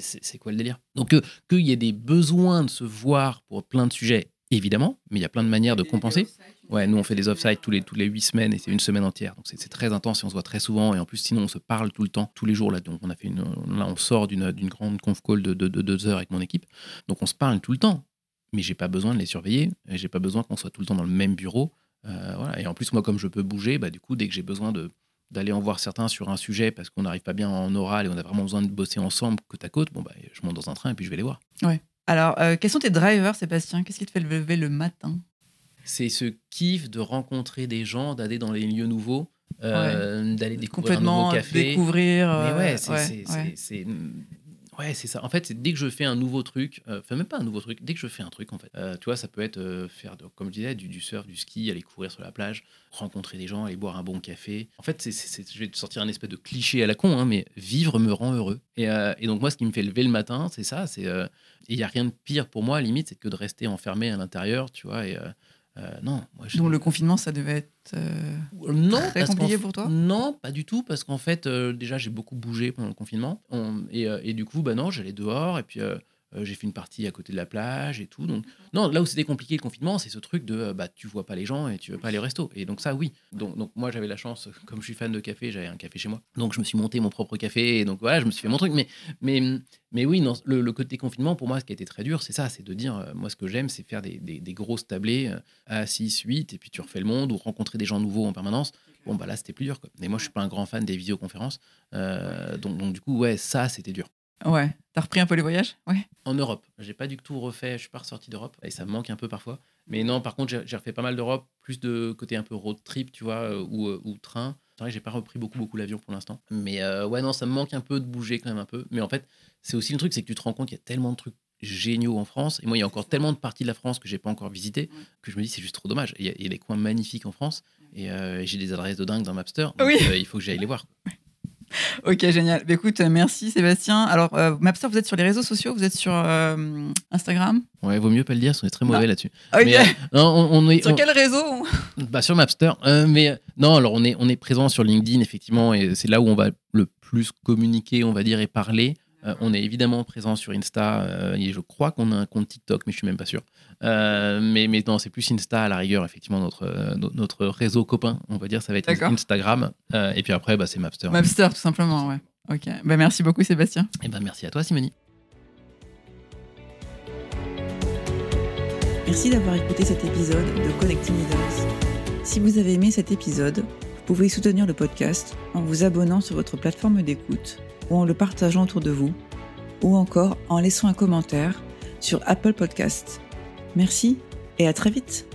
S2: C'est quoi le délire? Donc, qu'il y ait des besoins de se voir pour plein de sujets, évidemment, mais il y a plein de manières de compenser. Ouais, nous on fait des off-sites tous les, toutes les 8 semaines et c'est une semaine entière. Donc c'est très intense et on se voit très souvent. Et en plus, sinon, on se parle tout le temps, tous les jours. Là, donc on, a fait une, là, on sort d'une grande conf call de, de, deux heures avec mon équipe. Donc on se parle tout le temps. Mais j'ai pas besoin de les surveiller. J'ai pas besoin qu'on soit tout le temps dans le même bureau. Euh, voilà. Et en plus, moi, comme je peux bouger, bah, du coup, dès que j'ai besoin d'aller en voir certains sur un sujet parce qu'on n'arrive pas bien en oral et on a vraiment besoin de bosser ensemble côte à côte, bon, bah, je monte dans un train et puis je vais les voir.
S1: Ouais. Alors, euh, quels sont tes drivers, Sébastien? Qu'est-ce qui te fait lever le matin?
S2: C'est ce kiff de rencontrer des gens, d'aller dans les lieux nouveaux, euh, d'aller découvrir un nouveau café.
S1: découvrir.
S2: Mais ouais, c'est Ouais, c'est ça. En fait, c'est dès que je fais un nouveau truc, euh, enfin même pas un nouveau truc, dès que je fais un truc en fait, euh, tu vois, ça peut être euh, faire, comme je disais, du, surf, du ski, aller courir sur la plage, rencontrer des gens, aller boire un bon café. En fait, c'est, je vais te sortir un espèce de cliché à la con, hein, mais vivre me rend heureux. Et, donc moi, ce qui me fait lever le matin, c'est ça. C'est il y a rien de pire pour moi, limite, c'est que de rester enfermé à l'intérieur, tu vois, euh, non.
S1: Moi, Donc le confinement, ça devait être euh, non, très compliqué pour toi
S2: Non, pas du tout, parce qu'en fait, euh, déjà, j'ai beaucoup bougé pendant le confinement. et, et, du coup, bah non, j'allais dehors, et puis euh, j'ai fait une partie à côté de la plage et tout. Donc, non, là où c'était compliqué le confinement, c'est ce truc de euh, bah, tu vois pas les gens et tu veux pas aller au resto. Et donc, ça, oui. Donc, donc moi, j'avais la chance, comme je suis fan de café, j'avais un café chez moi. Donc, je me suis monté mon propre café. Et donc, voilà, je me suis fait mon truc. Mais, mais, mais oui, non, le, côté confinement, pour moi, ce qui a été très dur, c'est ça c'est de dire euh, moi, ce que j'aime, c'est faire des, des, grosses tablées à 6, 8, et puis tu refais le monde ou rencontrer des gens nouveaux en permanence. Bon, bah là, c'était plus dur. Quoi. Et moi, je suis pas un grand fan des visioconférences. donc, donc, du coup, ouais, ça, c'était dur.
S1: Ouais. T'as repris un peu les voyages? Ouais.
S2: En Europe. J'ai pas du tout refait. Je suis pas ressorti d'Europe. Et ça me manque un peu parfois. Mais non, par contre, j'ai refait pas mal d'Europe. Plus de côté un peu road trip, tu vois, euh, ou, euh, ou train. C'est vrai que j'ai pas repris beaucoup, beaucoup l'avion pour l'instant. Mais euh, ouais, non, ça me manque un peu de bouger quand même un peu. Mais en fait, c'est aussi le truc, c'est que tu te rends compte qu'il y a tellement de trucs géniaux en France. Et moi, il y a encore tellement de parties de la France que j'ai pas encore visité que je me dis c'est juste trop dommage. Il y, a des coins magnifiques en France et j'ai des adresses de dingue dans Mapster. Donc,
S1: oui.
S2: il faut que j'aille les voir.
S1: ok, génial. Bah, écoute, merci Sébastien. Alors, euh, Mapster, vous êtes sur les réseaux sociaux Vous êtes sur euh, Instagram?
S2: Ouais, vaut mieux pas le dire, on est très mauvais là-dessus.
S1: Mais, euh,
S2: on, est,
S1: sur quel réseau
S2: bah, Sur Mapster. mais non, alors on est, on est présent sur LinkedIn, effectivement, et c'est là où on va le plus communiquer, on va dire, et parler. Euh, on est évidemment présent sur Insta euh, et je crois qu'on a un compte TikTok, mais je suis même pas sûr. Euh, mais, mais non, c'est plus Insta à la rigueur, effectivement, notre, notre réseau copain, on va dire, ça va être Instagram. et puis après, bah, c'est Mapster.
S1: Mapster, tout simplement, ouais. Ok. Bah, merci beaucoup, Sébastien.
S2: Et eh ben, merci à toi, Simonie.
S1: Merci d'avoir écouté cet épisode de Connecting Leaders. Si vous avez aimé cet épisode, vous pouvez soutenir le podcast en vous abonnant sur votre plateforme d'écoute ou en le partageant autour de vous, ou encore en laissant un commentaire sur Apple Podcast. Merci et à très vite